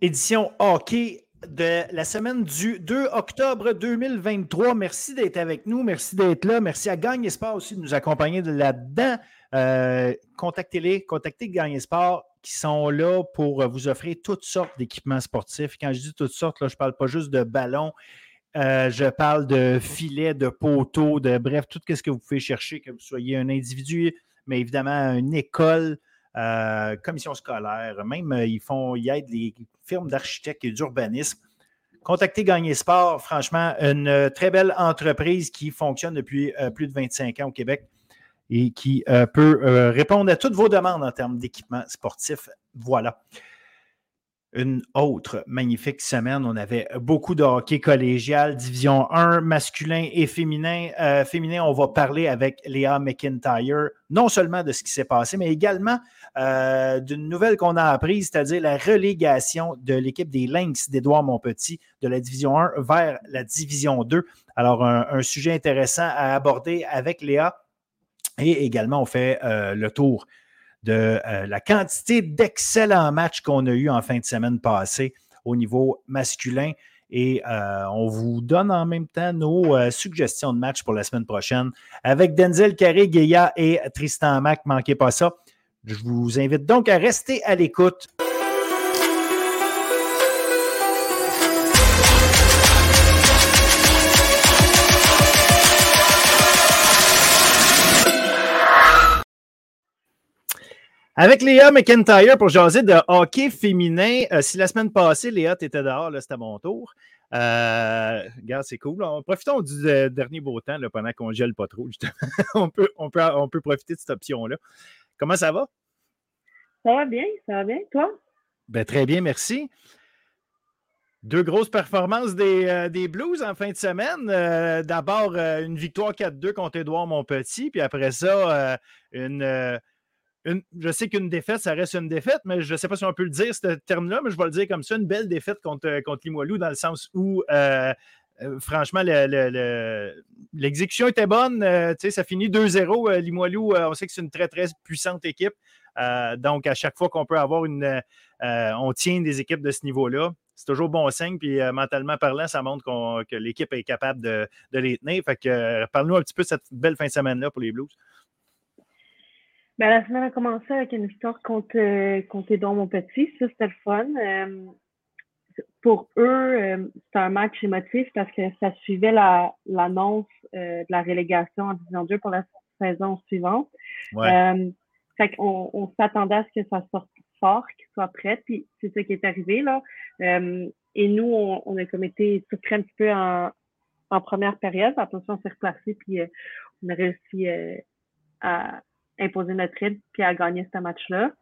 édition hockey de la semaine du 2 octobre 2023. Merci d'être avec nous. Merci d'être là. Merci à Gagne Sport aussi de nous accompagner là-dedans. Euh, contactez-les, contactez Gagne Sport qui sont là pour vous offrir toutes sortes d'équipements sportifs. Quand je dis toutes sortes, je ne parle pas juste de ballons. Euh, je parle de filets, de poteaux, de bref, tout ce que vous pouvez chercher, que vous soyez un individu, mais évidemment une école, euh, commission scolaire, même euh, ils font, ils aident les firmes d'architectes et d'urbanisme. Contactez Gagné Sport, franchement, une très belle entreprise qui fonctionne depuis euh, plus de 25 ans au Québec et qui peut répondre à toutes vos demandes en termes d'équipement sportif. Voilà une autre magnifique semaine. On avait beaucoup de hockey collégial, division 1, masculin et féminin. Euh, féminin, on va parler avec Léa McIntyre, non seulement de ce qui s'est passé, mais également euh, d'une nouvelle qu'on a apprise, c'est-à-dire la relégation de l'équipe des Lynx d'Édouard Montpetit de la division 1 vers la division 2. Alors, un, sujet intéressant à aborder avec Léa. Et également, on fait euh, le tour de euh, la quantité d'excellents matchs qu'on a eu en fin de semaine passée au niveau masculin. Et on vous donne en même temps nos suggestions de matchs pour la semaine prochaine avec Denzel Carré, Guéa et Tristan Mac. Manquez pas ça. Je vous invite donc à rester à l'écoute. Avec Léa McIntyre pour jaser de hockey féminin. Euh, si la semaine passée, Léa, tu étais dehors, c'était à mon tour. Euh, regarde, c'est cool. profitons du euh, dernier beau temps pendant qu'on gèle pas trop. peut, on, peut, on peut profiter de cette option-là. Comment ça va? Ça va bien, ça va bien. Toi? Ben, très bien, merci. Deux grosses performances des, des, Blues en fin de semaine. D'abord, une victoire 4-2 contre Édouard Montpetit, puis après ça, une, je sais qu'une défaite, ça reste une défaite, mais je ne sais pas si on peut le dire, ce terme-là, mais je vais le dire comme ça, une belle défaite contre, euh, contre Limoilou, dans le sens où, euh, euh, franchement, l'exécution était bonne. ça finit 2-0. Limoilou, on sait que c'est une très, très puissante équipe. donc, à chaque fois qu'on peut avoir une... on tient des équipes de ce niveau-là. C'est toujours bon signe, puis mentalement parlant, ça montre que l'équipe est capable de, les tenir. Fait que parle-nous un petit peu de cette belle fin de semaine-là pour les Blues. Ben, la semaine a commencé avec une victoire contre, euh, contre mon petit. Ça, c'était le fun. Euh, pour eux, euh, c'était un match émotif parce que ça suivait l'annonce de la relégation en Division 2 pour la saison suivante. Ouais. fait qu'on on, s'attendait à ce que ça sorte fort, qu'il soit prêt, puis c'est ce qui est arrivé. là. et nous, on, on, a comme été surpris un petit peu en, en première période. Attention, on s'est replacé, puis on a réussi à imposer notre rythme puis à gagner ce match-là.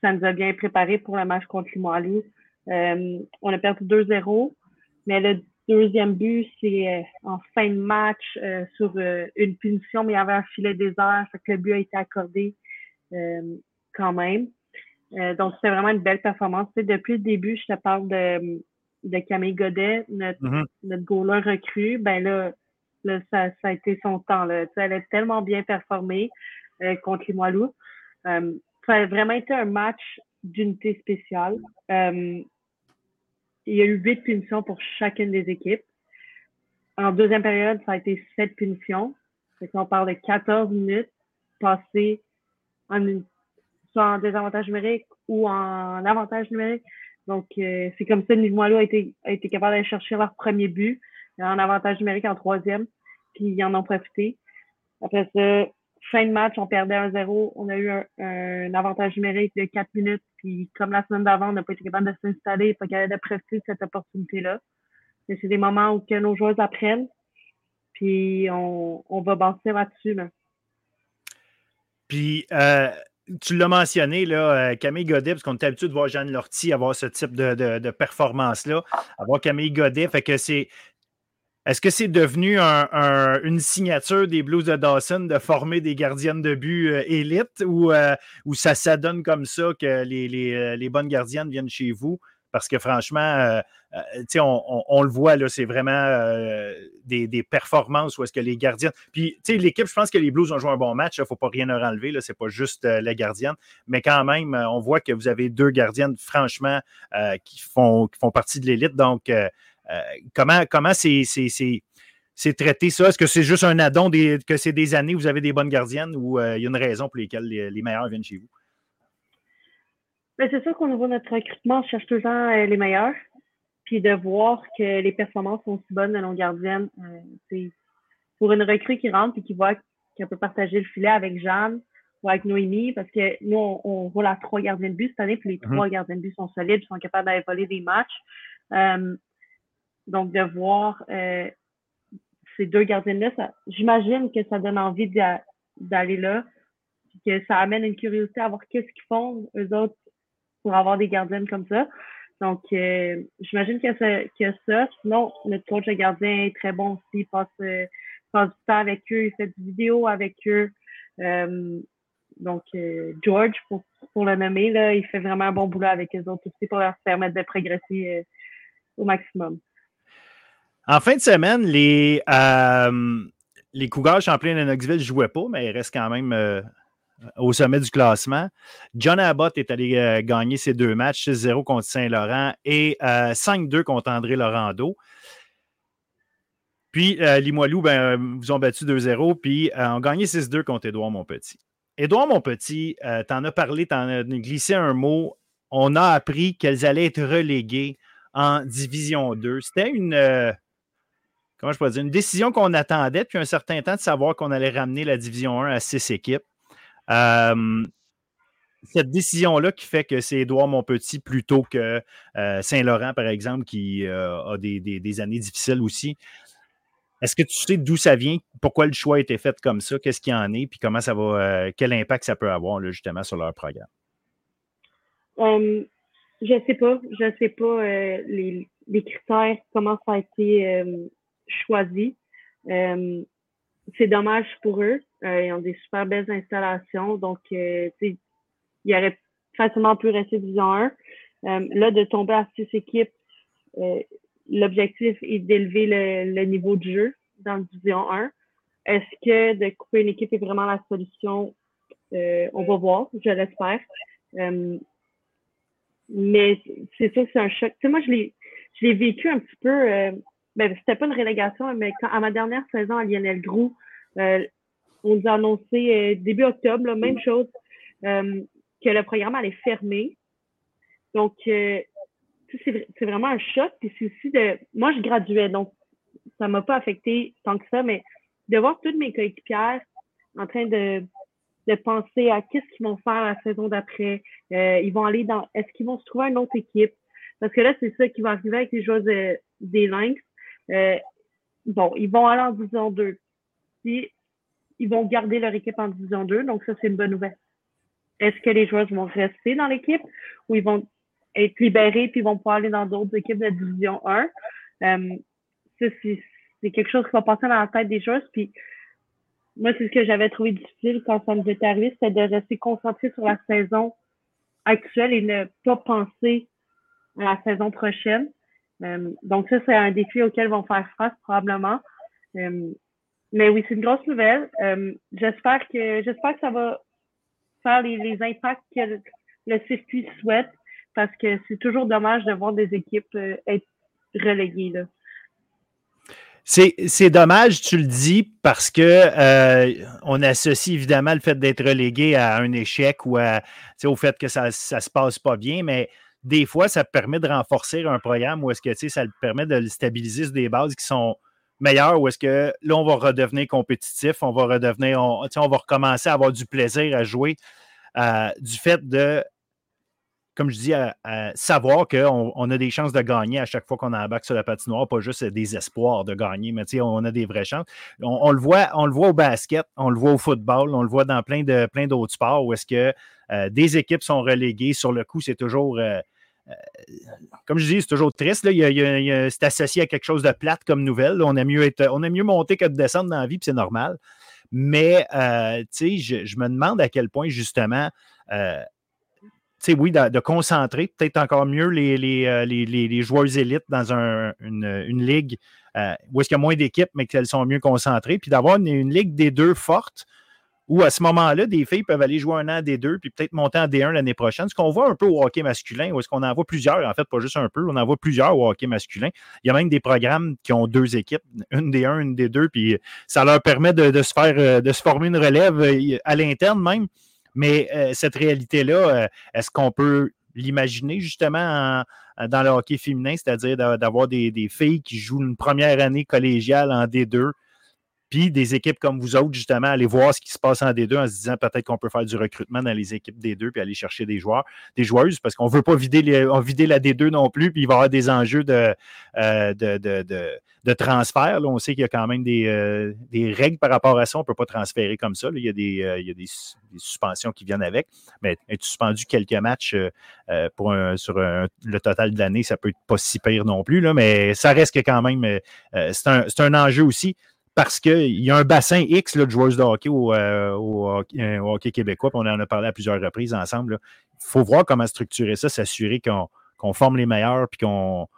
Ça nous a bien préparé pour le match contre Limoilou. Euh, on a perdu 2-0, mais le deuxième but, c'est euh, en fin de match euh, sur euh, une punition, mais il y avait un filet désert, fait que le but a été accordé quand même. donc, c'était vraiment une belle performance. depuis le début, je te parle de, de Camille Godet, notre, mm-hmm. notre goaler recrue. Ben là, là ça, ça, a été son temps. Là. elle a tellement bien performé. Euh, contre les Moilous. Euh, ça a vraiment été un match d'unité spéciale. Euh, il y a eu huit punitions pour chacune des équipes. En deuxième période, ça a été sept punitions. on parle de 14 minutes passées en soit en désavantage numérique ou en avantage numérique. Donc, c'est comme ça que Limoilou a été, a été capable d'aller chercher leur premier but en avantage numérique en troisième, puis ils en ont profité. Après ça, fin de match, on perdait 1-0. On a eu un, avantage numérique de 4 minutes. Puis, comme la semaine d'avant, on n'a pas été capable de s'installer, de profiter de cette opportunité-là. C'est des moments où que nos joueurs apprennent. Puis, on, va bâtir là-dessus. Puis, euh, tu l'as mentionné, là, euh, Camille Godet, parce qu'on est habitué de voir Jeanne Lortie avoir ce type de, de performance-là. Avoir Camille Godet, fait que c'est est-ce que c'est devenu une signature des Blues de Dawson de former des gardiennes de but euh, élites ou, euh, ou ça s'adonne comme ça que les, euh, les, bonnes gardiennes viennent chez vous? parce que franchement, on, on, le voit, c'est vraiment des, des, performances où est-ce que les gardiens. Puis, l'équipe, je pense que les Blues ont joué un bon match. Il ne faut pas rien leur enlever. Ce n'est pas juste la gardienne. Mais quand même, on voit que vous avez deux gardiennes, franchement, qui, font, qui font partie de l'élite. Donc, comment comment c'est c'est traité ça? Est-ce que c'est juste un addon que c'est des années où vous avez des bonnes gardiennes ou euh, il y a une raison pour laquelle les, meilleurs viennent chez vous? Ben, c'est sûr qu'au niveau de notre recrutement, on cherche toujours euh, les meilleurs. Puis de voir que les performances sont si bonnes de nos gardiennes, c'est euh, pour une recrue qui rentre et qui voit qu'elle peut partager le filet avec Jeanne ou avec Noémie, parce que nous, on, roule à trois gardiens de but cette année, puis les mm-hmm. trois gardiens de but sont solides, sont capables d'aller voler des matchs. Donc, de voir ces deux gardiens-là, j'imagine que ça donne envie d'aller là, que ça amène une curiosité à voir qu'est-ce qu'ils font, eux autres, pour avoir des gardiennes comme ça. Donc, euh, j'imagine qu'il y, a ça. Sinon, notre coach de gardien est très bon aussi. Il passe, euh, passe du temps avec eux, il fait des vidéos avec eux. Euh, donc, George, pour, pour le nommer, là, il fait vraiment un bon boulot avec eux autres aussi pour leur permettre de progresser au maximum. En fin de semaine, les, euh, Cougars Champlain de Knoxville ne jouaient pas, mais ils restent quand même euh, au sommet du classement. John Abbott est allé euh, gagner ses deux matchs, 6-0 contre Saint-Laurent et 5-2 contre André Laurando. Puis Limoilou, ben, vous ont battu 2-0, puis ont gagné 6-2 contre Édouard Montpetit. Édouard Montpetit, tu en as parlé, tu en as glissé un mot. On a appris qu'elles allaient être reléguées en Division 2. C'était une, comment je peux dire, une décision qu'on attendait depuis un certain temps de savoir qu'on allait ramener la Division 1 à six équipes. Euh, cette décision-là qui fait que c'est Édouard Montpetit plutôt que euh, Saint-Laurent, par exemple, qui euh, a des, années difficiles aussi. Est-ce que tu sais d'où ça vient, pourquoi le choix a été fait comme ça, qu'est-ce qu'il en est, puis comment ça va, quel impact ça peut avoir justement sur leur programme? Je je sais pas, je sais pas les, critères, comment ça a été choisi. Euh, c'est dommage pour eux. Euh, ils ont des super belles installations. Donc, euh, il y aurait facilement pu rester Division 1. là, de tomber à six équipes, l'objectif est d'élever le, niveau de jeu dans la Division 1. Est-ce que de couper une équipe est vraiment la solution? on va voir, je l'espère. mais c'est sûr que c'est un choc. Tu sais, moi, je l'ai vécu un petit peu ben, c'était pas une relégation, mais quand, à ma dernière saison à Lionel Groux, euh, on nous a annoncé euh, début octobre, même chose, euh, que le programme allait fermer. Donc, c'est vraiment un choc. Puis c'est aussi de. Moi, je graduais, donc ça m'a pas affecté tant que ça, mais de voir toutes mes coéquipières en train de, de penser à qu'est-ce qu'ils vont faire la saison d'après. ils vont aller dans. Est-ce qu'ils vont se trouver une autre équipe? Parce que là, c'est ça qui va arriver avec les joueurs des Lynx. Euh, bon, ils vont aller en division 2. Puis, ils vont garder leur équipe en division 2, donc ça, c'est une bonne nouvelle. Est-ce que les joueurs vont rester dans l'équipe ou ils vont être libérés puis vont pouvoir aller dans d'autres équipes de division 1? Euh, ça, c'est quelque chose qui va passer dans la tête des joueurs. Puis, moi, c'est ce que j'avais trouvé difficile quand ça nous est arrivé, c'était de rester concentré sur la saison actuelle et ne pas penser à la saison prochaine. Euh, donc ça, c'est un défi auquel vont faire face probablement. Euh, mais oui, c'est une grosse nouvelle. Euh, j'espère que j'espère que ça va faire les, impacts que le, circuit souhaite parce que c'est toujours dommage de voir des équipes être reléguées. Là. C'est dommage, tu le dis, parce que on associe évidemment le fait d'être relégué à un échec ou au fait que ça ne se passe pas bien, mais des fois, ça permet de renforcer un programme ou est-ce que ça permet de le stabiliser sur des bases qui sont meilleures ou est-ce que là, on va redevenir compétitif, on va redevenir, on, va recommencer à avoir du plaisir à jouer euh, du fait de, comme je dis, savoir qu'on on a des chances de gagner à chaque fois qu'on embarque sur la patinoire, pas juste des espoirs de gagner, mais on a des vraies chances. On, le voit, on le voit au basket, on le voit au football, on le voit dans plein plein d'autres sports où est-ce que euh, des équipes sont reléguées. Sur le coup, c'est toujours. Euh, euh, comme je dis, c'est toujours triste. c'est associé à quelque chose de plate comme nouvelle. On, aime mieux mieux monter que de descendre dans la vie, puis c'est normal. Mais, je, me demande à quel point, justement, oui, de, concentrer peut-être encore mieux les, les, joueurs élites dans une, ligue où est-ce qu'il y a moins d'équipes, mais qu'elles sont mieux concentrées, puis d'avoir une, ligue des deux forte où à ce moment-là, des filles peuvent aller jouer un an des deux, puis peut-être monter en D1 l'année prochaine. Ce qu'on voit un peu au hockey masculin, ou est-ce qu'on en voit plusieurs, en fait, pas juste un peu, on en voit plusieurs au hockey masculin. Il y a même des programmes qui ont deux équipes, une des 1 une des deux, puis ça leur permet de, se faire, euh, de se former une relève euh, à l'interne même. Mais euh, cette réalité-là, est-ce qu'on peut l'imaginer justement dans le hockey féminin, c'est-à-dire d'avoir des, des, filles qui jouent une première année collégiale en D2, puis des équipes comme vous autres, justement, aller voir ce qui se passe en D2 en se disant peut-être qu'on peut faire du recrutement dans les équipes D2 puis aller chercher des joueurs, des joueuses, parce qu'on ne veut pas vider, vider la D2 non plus, puis il va y avoir des enjeux de, euh, de, transfert. Là, on sait qu'il y a quand même des, euh, règles par rapport à ça. On ne peut pas transférer comme ça. Il y a, des, euh, il y a des, suspensions qui viennent avec. Mais être suspendu quelques matchs pour sur le total de l'année, ça peut être pas si pire non plus. Là, mais ça reste quand même, c'est un, un enjeu aussi parce qu'il y a un bassin X de joueuses de hockey au, euh, euh, hockey, québécois, puis on en a parlé à plusieurs reprises ensemble. Il faut voir comment structurer ça, s'assurer qu'on forme les meilleurs, puis qu'en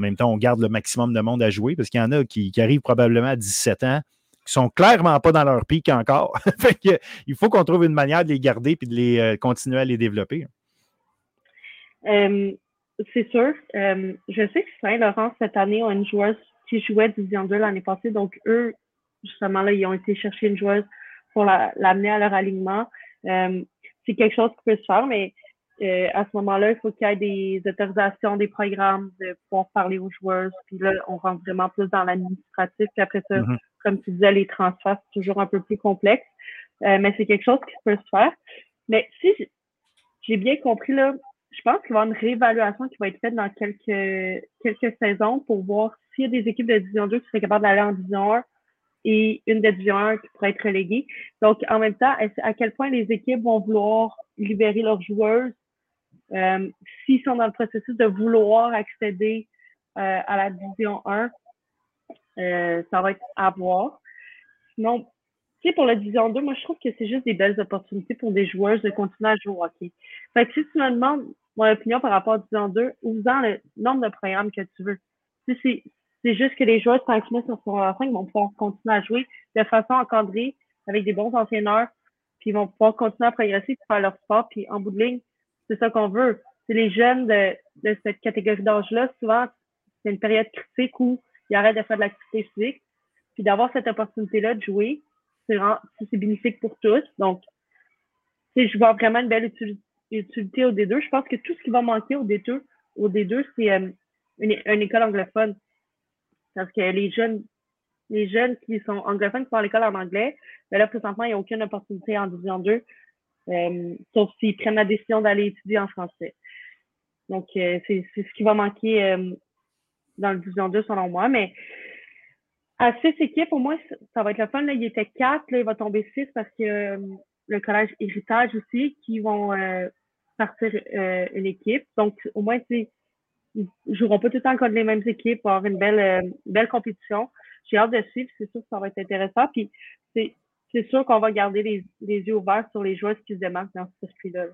même temps, on garde le maximum de monde à jouer, parce qu'il y en a qui, arrivent probablement à 17 ans, qui sont clairement pas dans leur pic encore. il faut qu'on trouve une manière de les garder puis de les euh, continuer à les développer. c'est sûr. je sais que Saint-Laurent, cette année, ont une joueuse qui jouait Division 2 l'année passée. Donc, eux, justement, là, ils ont été chercher une joueuse pour l'amener à leur alignement. Euh, c'est quelque chose qui peut se faire, mais euh, à ce moment-là, il faut qu'il y ait des autorisations, des programmes de pouvoir parler aux joueuses. Puis là, on rentre vraiment plus dans l'administratif. Puis après ça, mm-hmm. comme tu disais, les transferts, c'est toujours un peu plus complexe. Euh, mais c'est quelque chose qui peut se faire. Mais si j'ai bien compris, là, je pense qu'il va y avoir une réévaluation qui va être faite dans quelques, quelques saisons pour voir s'il y a des équipes de Division 2 qui seraient capables d'aller en Division 1 et une de Division 1 qui pourrait être reléguée. Donc, en même temps, à quel point les équipes vont vouloir libérer leurs joueurs euh, s'ils sont dans le processus de vouloir accéder euh, à la Division 1, euh, ça va être à voir. Sinon, tu sais, pour la Division 2, moi, je trouve que c'est juste des belles opportunités pour des joueurs de continuer à jouer au hockey. Fait que si tu me demandes mon opinion par rapport à la Division 2, ouvre le nombre de programmes que tu veux. Si c'est juste que les joueurs tranquillement sur son 5 vont pouvoir continuer à jouer de façon encadrée avec des bons entraîneurs, puis ils vont pouvoir continuer à progresser, faire leur sport, puis en bout de ligne, c'est ça qu'on veut. C'est les jeunes de, de cette catégorie d'âge-là, souvent, c'est une période critique où ils arrêtent de faire de l'activité physique, puis d'avoir cette opportunité-là de jouer, c'est bénéfique pour tous. Donc, je vois vraiment une belle utilité au D2. Je pense que tout ce qui va manquer au D2, au D2, c'est euh, une, école anglophone. Parce que les jeunes, les jeunes qui sont anglophones qui vont à l'école en anglais, ben là, présentement, il n'y a aucune opportunité en division 2, euh, sauf s'ils prennent la décision d'aller étudier en français. Donc, euh, c'est ce qui va manquer euh, dans le division 2, selon moi. Mais à six équipes, au moins, ça va être le fun. Là. Il était quatre, là, il va tomber six parce que le collège Héritage aussi, qui vont partir une équipe. Donc, au moins, tu joueront pas tout le temps contre les mêmes équipes pour avoir une belle, euh, belle compétition. J'ai hâte de suivre, c'est sûr que ça va être intéressant. Puis c'est, c'est sûr qu'on va garder les, les, yeux ouverts sur les joueurs qui se démarquent dans ce circuit-là.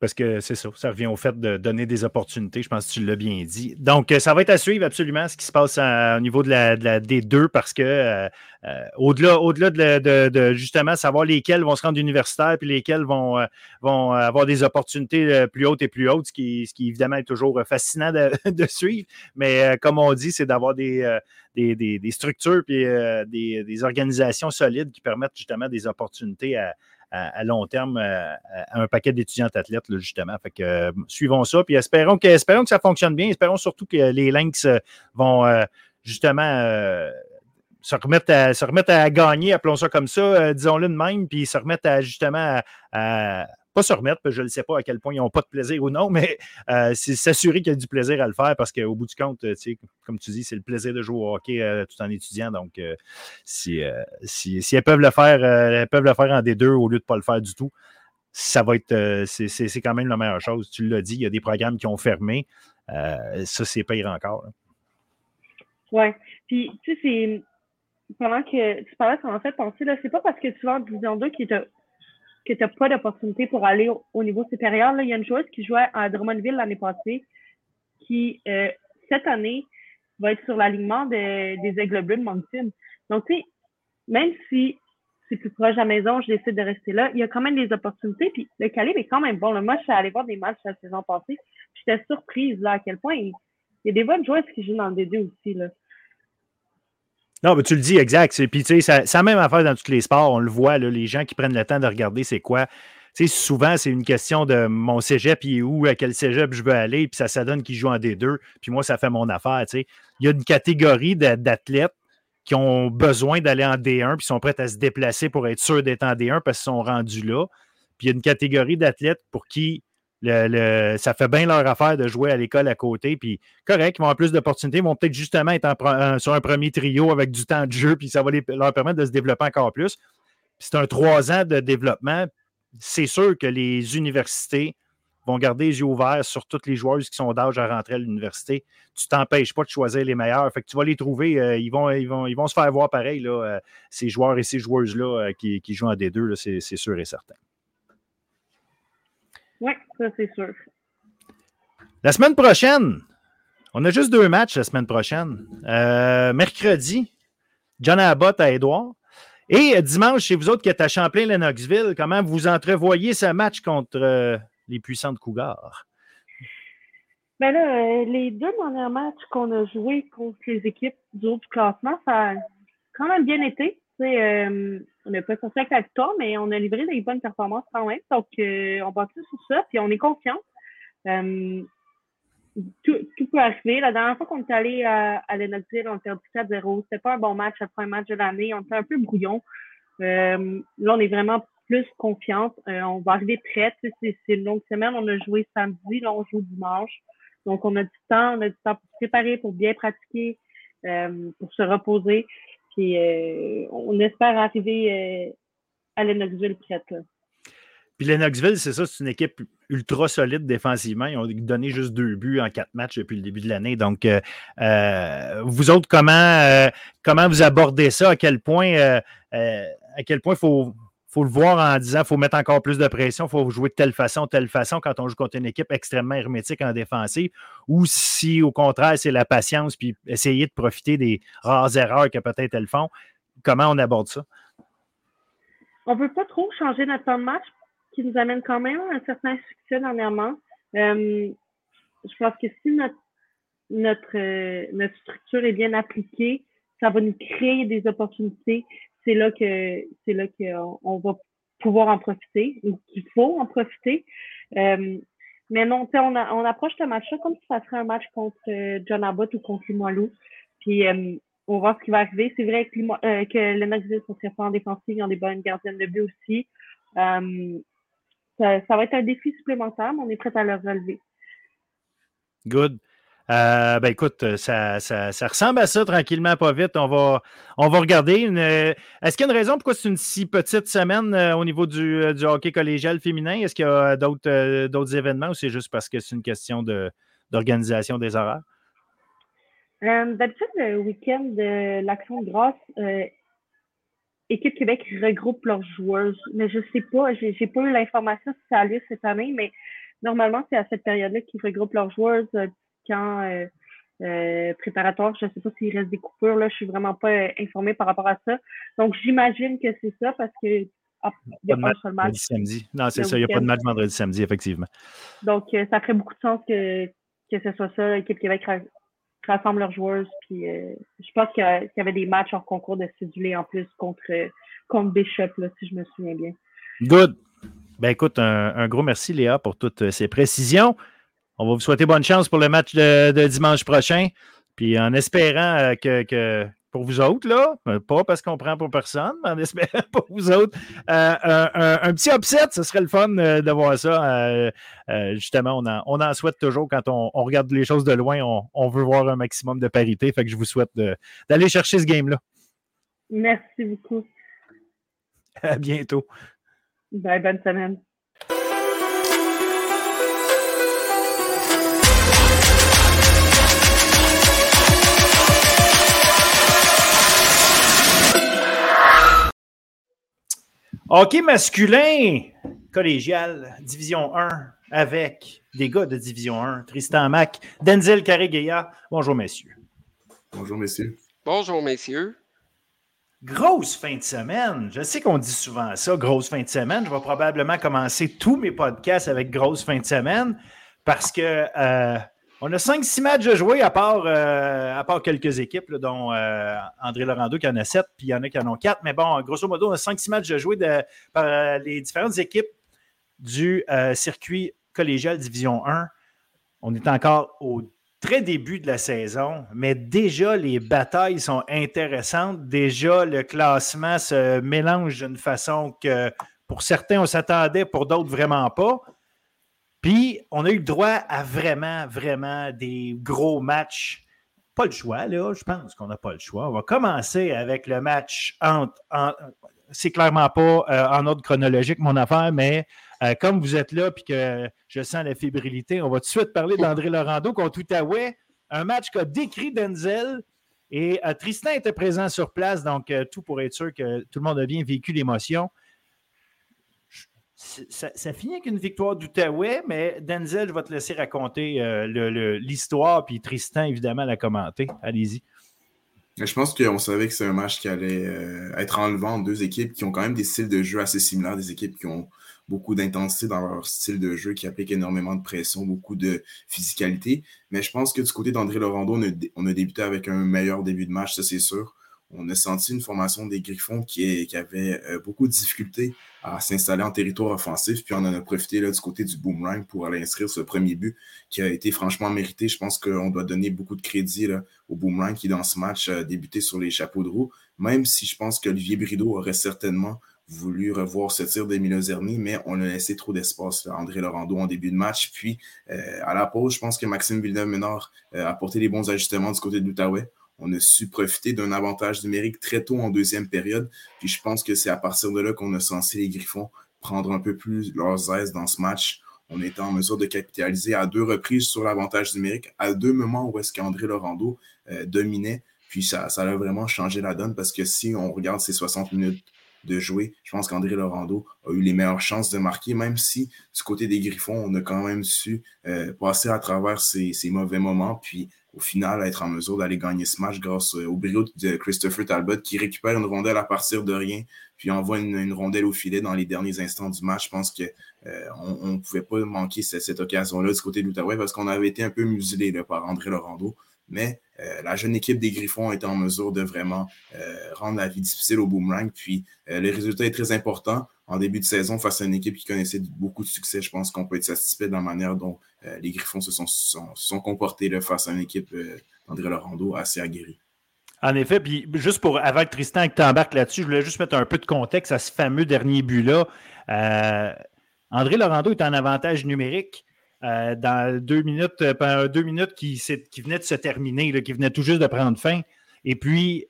Parce que c'est ça, ça revient au fait de donner des opportunités. Je pense que tu l'as bien dit. Donc, euh, ça va être à suivre absolument ce qui se passe au niveau de la, D2 parce que euh, euh, au-delà au -delà de, justement savoir lesquels vont se rendre universitaires puis lesquels vont, avoir des opportunités plus hautes et plus hautes, ce qui, ce évidemment est toujours fascinant de, suivre. Mais comme on dit, c'est d'avoir des, des, structures des, des organisations solides qui permettent justement des opportunités à à, long terme euh, à, un paquet d'étudiantes athlètes, justement. Fait que, euh, suivons ça, puis espérons que, espérons que ça fonctionne bien. Espérons surtout que les Lynx euh, vont justement se remettre à, se remettre à gagner, appelons ça comme ça, disons-le de même, puis se remettre à justement à, pas se remettre, je ne sais pas à quel point ils n'ont pas de plaisir ou non, mais euh, c'est s'assurer qu'il y a du plaisir à le faire parce qu'au bout du compte, comme tu dis, c'est le plaisir de jouer au hockey euh, tout en étudiant. Donc, euh, si, si, elles peuvent le faire, elles peuvent le faire en D2 au lieu de ne pas le faire du tout, ça va être, c'est quand même la meilleure chose. Tu l'as dit, il y a des programmes qui ont fermé. ça, c'est pire encore. Oui. Puis, tu sais, c'est pendant que tu parlais, ça m'a fait penser, là, c'est pas parce que tu vas en division 2 qui est que tu n'as pas d'opportunité pour aller au, niveau supérieur. Là, il y a une joueuse qui jouait à Drummondville l'année passée, qui, euh, cette année, va être sur l'alignement des Aigles Bleus de. Donc, tu sais, même si c'est plus proche de la maison, je décide de rester là, il y a quand même des opportunités. Puis le calibre est quand même bon. Moi, je suis allée voir des matchs la saison passée. J'étais surprise là, à quel point il, y a des bonnes joueuses qui jouent dans le D2 aussi. Là. Non, mais tu le dis exact. Puis, tu sais, ça, ça même affaire dans tous les sports. On le voit, les gens qui prennent le temps de regarder c'est quoi. Tu souvent, c'est une question de mon cégep, il est où, à quel cégep je veux aller, puis ça, ça donne qui joue en D2, puis moi, ça fait mon affaire. Tu. Il y a une catégorie d'athlètes qui ont besoin d'aller en D1, puis sont prêts à se déplacer pour être sûrs d'être en D1 parce qu'ils sont rendus là. Puis il y a une catégorie d'athlètes pour qui le, ça fait bien leur affaire de jouer à l'école à côté. Puis correct, ils vont avoir plus d'opportunités. Ils vont peut-être justement être sur un premier trio avec du temps de jeu, puis ça va leur permettre de se développer encore plus. c'est un trois ans de développement. C'est sûr que les universités vont garder les yeux ouverts sur toutes les joueuses qui sont d'âge à rentrer à l'université. Tu t'empêches pas de choisir les meilleurs. Fait que tu vas les trouver. Euh, ils, vont, ils, vont, ils vont se faire voir pareil, là, euh, ces joueurs et ces joueuses-là euh, qui, qui, jouent en D2, c'est sûr et certain. Oui, ça c'est sûr. La semaine prochaine, on a juste deux matchs la semaine prochaine. Euh, mercredi, John Abbott à Édouard. Et dimanche, chez vous autres qui êtes à Champlain-Lennoxville, comment vous entrevoyez ce match contre euh, les puissantes Cougars? Ben là, euh, les deux derniers matchs qu'on a joués contre les équipes du haut du classement, ça a quand même bien été. Euh, on n'a pas sorti avec la victoire, mais on a livré des bonnes performances quand même. Donc, euh, on va sur ça, puis on est confiant. Euh, tout, peut arriver. La dernière fois qu'on est allé à, à on a perdu 4-0. C'était pas un bon match, le premier match de l'année. On était un peu brouillon. là, on est vraiment plus confiante. on va arriver prête. C'est une longue semaine. On a joué samedi, là, on joue dimanche. Donc, on a du temps, on a du temps pour se préparer, pour bien pratiquer, pour se reposer. Euh, on espère arriver euh, à Lennoxville prête. Puis Lennoxville, c'est ça, c'est une équipe ultra solide défensivement. Ils ont donné juste deux buts en quatre matchs depuis le début de l'année. Donc, euh, vous autres, comment, comment vous abordez ça? À quel point, à quel point il faut, faut le voir en disant qu'il faut mettre encore plus de pression, il faut jouer de telle façon, telle façon quand on joue contre une équipe extrêmement hermétique en défensive, ou si au contraire c'est la patience, puis essayer de profiter des rares erreurs que peut-être elles font. Comment on aborde ça? On ne veut pas trop changer notre temps de match, qui nous amène quand même à un certain succès dernièrement. Euh, je pense que si notre, euh, notre structure est bien appliquée, ça va nous créer des opportunités c'est là que c'est là qu'on va pouvoir en profiter, ou qu'il faut en profiter. Euh, mais non, on, on approche ce match-là comme si ça serait un match contre euh, John Abbott ou contre Limoilou. Puis euh, on va voir ce qui va arriver. C'est vrai que, euh, que le Knoxville sont très forts en défensive, ils ont des bonnes gardiennes de but aussi. Ça, ça, va être un défi supplémentaire, mais on est prêt à le relever. Good. Euh, ben écoute, euh, ça, ça, ressemble à ça tranquillement, pas vite. On va, on va regarder. Euh, est-ce qu'il y a une raison pourquoi c'est une si petite semaine au niveau du, hockey collégial féminin? Est-ce qu'il y a d'autres, événements ou c'est juste parce que c'est une question d'organisation des horaires? d'habitude, le week-end de l'Action de grâce, Équipe Québec regroupe leurs joueuses. Mais je sais pas, j'ai, j'ai pas eu l'information si ça a lieu cette année, mais normalement, c'est à cette période-là qu'ils regroupent leurs joueuses euh, euh, préparatoire. Je ne sais pas s'il reste des coupures. Là, je suis vraiment pas euh, informée par rapport à ça. Donc, j'imagine que c'est ça parce que ah, il n'y a pas, de match. Samedi. Non, c'est ça. Il n'y a pas de match vendredi samedi, effectivement. Donc, ça ferait beaucoup de sens que, que ce soit ça. L'équipe Québec rassemble leurs joueurs. Puis, je pense qu'il y, avait des matchs en concours de cédulés en plus contre, contre Bishop, là, si je me souviens bien. Good. Ben écoute, un gros merci, Léa, pour toutes ces précisions. On va vous souhaiter bonne chance pour le match de, dimanche prochain. Puis en espérant euh, que, pour vous autres, là, euh, pas parce qu'on prend pour personne, mais en espérant pour vous autres, euh, un, petit upset, ce serait le fun de voir ça. justement, on en, souhaite toujours quand on, regarde les choses de loin, on, veut voir un maximum de parité. Fait que je vous souhaite d'aller chercher ce game-là. Merci beaucoup. À bientôt. Bye, bonne semaine. Hockey masculin, collégiale Division 1 avec des gars de Division 1, Tristan Mac, Denzel Carregueya. Bonjour, messieurs. Bonjour, messieurs. Bonjour, messieurs. Grosse fin de semaine. Je sais qu'on dit souvent ça, grosse fin de semaine. Je vais probablement commencer tous mes podcasts avec grosse fin de semaine parce que euh, on a 5-6 matchs à jouer à part, euh, à part quelques équipes, dont euh, André Laurando qui en a 7, puis il y en a qui en ont 4. Mais bon, grosso modo, on a 5-6 matchs à jouer par les différentes équipes du circuit collégial Division 1. On est encore au très début de la saison, mais déjà les batailles sont intéressantes. Déjà, le classement se mélange d'une façon que pour certains, on s'attendait, pour d'autres, vraiment pas. Puis, on a eu le droit à vraiment, vraiment des gros matchs. Pas le choix, là. Je pense qu'on n'a pas le choix. On va commencer avec le match entre. c'est clairement pas euh, en ordre chronologique, mon affaire, mais euh, comme vous êtes là puis que je sens la fébrilité, on va tout de suite parler d'André Laurando contre Outaouais. Un match qu'a décrit Denzel. Et euh, Tristan était présent sur place, donc tout pour être sûr que tout le monde a bien vécu l'émotion. Ça, finit avec une victoire d'Outaouais, mais Denzel, je vais te laisser raconter l'histoire, puis Tristan, évidemment, l'a commenté. Allez-y. Je pense qu'on savait que c'est un match qui allait être enlevant deux équipes qui ont quand même des styles de jeu assez similaires, des équipes qui ont beaucoup d'intensité dans leur style de jeu qui applique énormément de pression, beaucoup de physicalité. Mais je pense que du côté d'André Laurando, on a, débuté avec un meilleur début de match, ça c'est sûr. On a senti une formation des Griffons qui, qui avait euh, beaucoup de difficultés à s'installer en territoire offensif. Puis on en a profité là, du côté du boomerang pour aller inscrire ce premier but qui a été franchement mérité. Je pense qu'on doit donner beaucoup de crédit là, au boomerang qui, dans ce match, a débuté sur les chapeaux de roue. Même si je pense qu'Olivier Brideau aurait certainement voulu revoir ce tir d'Emilio Zerni, mais on a laissé trop d'espace à André Laurando en début de match. Puis, euh, à la pause, je pense que Maxime Villeneuve-Ménard euh, a apporté les bons ajustements du côté de l'Outaouais. On a su profiter d'un avantage numérique très tôt en deuxième période. Puis, je pense que c'est à partir de là qu'on a censé les Griffons prendre un peu plus leurs aises dans ce match. On était en mesure de capitaliser à deux reprises sur l'avantage numérique, à deux moments où est-ce qu'André Laurando euh, dominait. Puis ça, ça a vraiment changé la donne parce que si on regarde ces 60 minutes de jouer. Je pense qu'André Laurando a eu les meilleures chances de marquer, même si du côté des Griffons, on a quand même su euh, passer à travers ces, mauvais moments, puis au final être en mesure d'aller gagner ce match grâce euh, au brio de Christopher Talbot qui récupère une rondelle à partir de rien, puis envoie une, rondelle au filet dans les derniers instants du match. Je pense qu'on euh, ne pouvait pas manquer cette, occasion-là du côté de l'Outaouais parce qu'on avait été un peu muselé par André Laurando. Mais euh, la jeune équipe des Griffons était en mesure de vraiment rendre la vie difficile au boomerang. Puis le résultat est très important. En début de saison, face à une équipe qui connaissait beaucoup de succès, je pense qu'on peut être satisfait de la manière dont les Griffons se sont, comportés face à une équipe d'André Laurando assez aguerrie. En effet, puis juste pour, avant que Tristan t'embarque là-dessus, je voulais juste mettre un peu de contexte à ce fameux dernier but-là. André Laurando est en avantage numérique. Euh, dans deux minutes, euh, deux minutes qui, qui venaient de se terminer, qui venaient tout juste de prendre fin. Et puis,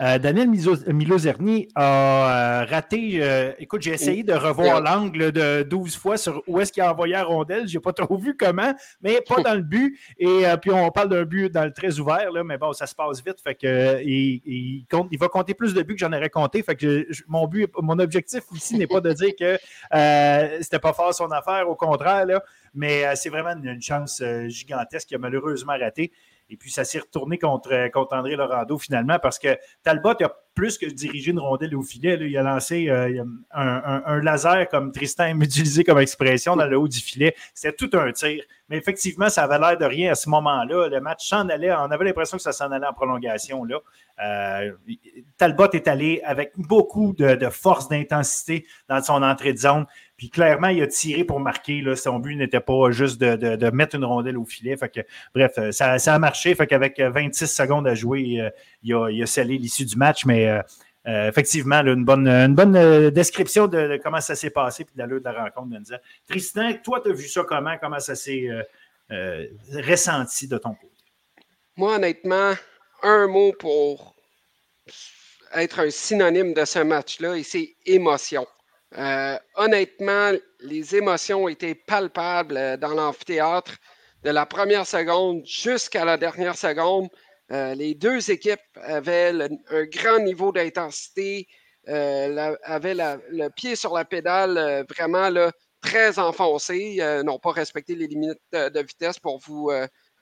euh, Daniel Milozerni a raté. écoute, j'ai essayé de revoir l'angle de 12 fois sur où est-ce qu'il a envoyé la rondelle. Je n'ai pas trop vu comment, mais pas dans le but. Et puis, on parle d'un but dans le très ouvert, là, mais bon, ça se passe vite. Fait que, il, compte, il va compter plus de buts que j'en aurais compté. Fait que mon, but, mon objectif ici n'est pas de dire que c'était pas fort son affaire. Au contraire, là, mais euh, c'est vraiment une, chance euh, gigantesque qui a malheureusement raté. Et puis, ça s'est retourné contre, euh, contre André Laurando finalement parce que Talbot a plus que dirigé une rondelle au filet. il a lancé un, laser, comme Tristan aime utiliser comme expression, dans le haut du filet. C'était tout un tir. Mais effectivement, ça avait l'air de rien à ce moment-là. Le match s'en allait. On avait l'impression que ça s'en allait en prolongation. Là. Talbot est allé avec beaucoup de, force, d'intensité dans son entrée de zone. Puis clairement, il a tiré pour marquer. Son but n'était pas juste de, mettre une rondelle au filet. Fait que, bref, euh, ça, a marché. Fait qu'avec 26 euh, secondes à jouer, euh, il, a, scellé l'issue du match. Mais effectivement, une bonne, une bonne description de, comment ça s'est passé puis de l'allure de la rencontre. Tristan, toi, tu as vu ça comment? Comment ça s'est ressenti de ton côté? Moi, honnêtement, un mot pour être un synonyme de ce match-là, et c'est émotion. Euh, honnêtement, les émotions étaient palpables euh, dans l'amphithéâtre de la première seconde jusqu'à la dernière seconde. Euh, les deux équipes avaient un grand niveau d'intensité, avaient le pied sur la pédale vraiment là, très enfoncés, n'ont pas respecté les limites de, vitesse pour vous,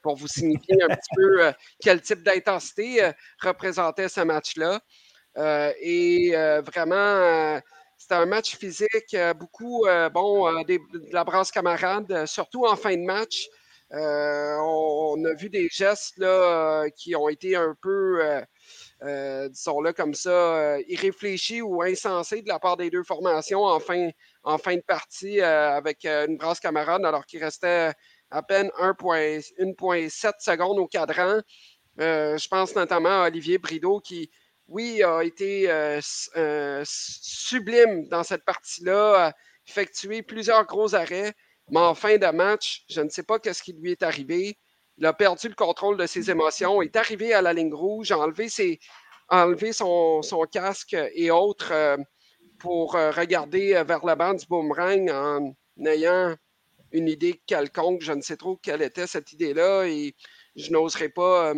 pour vous signifier un petit peu quel type d'intensité représentait ce match-là. et vraiment, c'était un match physique, beaucoup bon, de la brasse camarade, surtout en fin de match. On, a vu des gestes là, qui ont été un peu euh, disons-le comme ça, euh, irréfléchis ou insensés de la part des deux formations en fin, de partie euh, avec une brasse camarade alors qu'il restait à peine 1,7 secondes au cadran. je pense notamment à Olivier Brideau qui, oui, a été sublime dans cette partie-là, a effectué plusieurs gros arrêts, mais en fin de match, je ne sais pas ce qui lui est arrivé. Il a perdu le contrôle de ses émotions, est arrivé à la ligne rouge, a enlevé, son, casque et autres euh, pour euh, regarder euh, vers le banc du boomerang en ayant une idée quelconque. Je ne sais trop quelle était cette idée-là et je n'oserais pas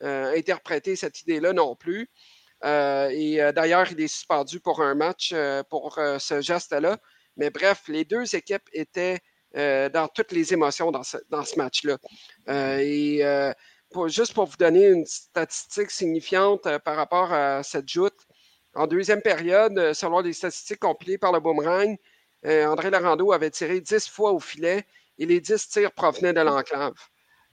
interpréter cette idée-là non plus. et d'ailleurs, il est suspendu pour un match pour ce geste-là. Mais bref, les deux équipes étaient euh, dans toutes les émotions dans ce, match-là. Euh, et euh, juste pour vous donner une statistique signifiante par rapport à cette joute, en deuxième période, selon les statistiques compilées par le Boomerang, André Larando avait tiré 10 fois au filet et les 10 tirs provenaient de l'enclave.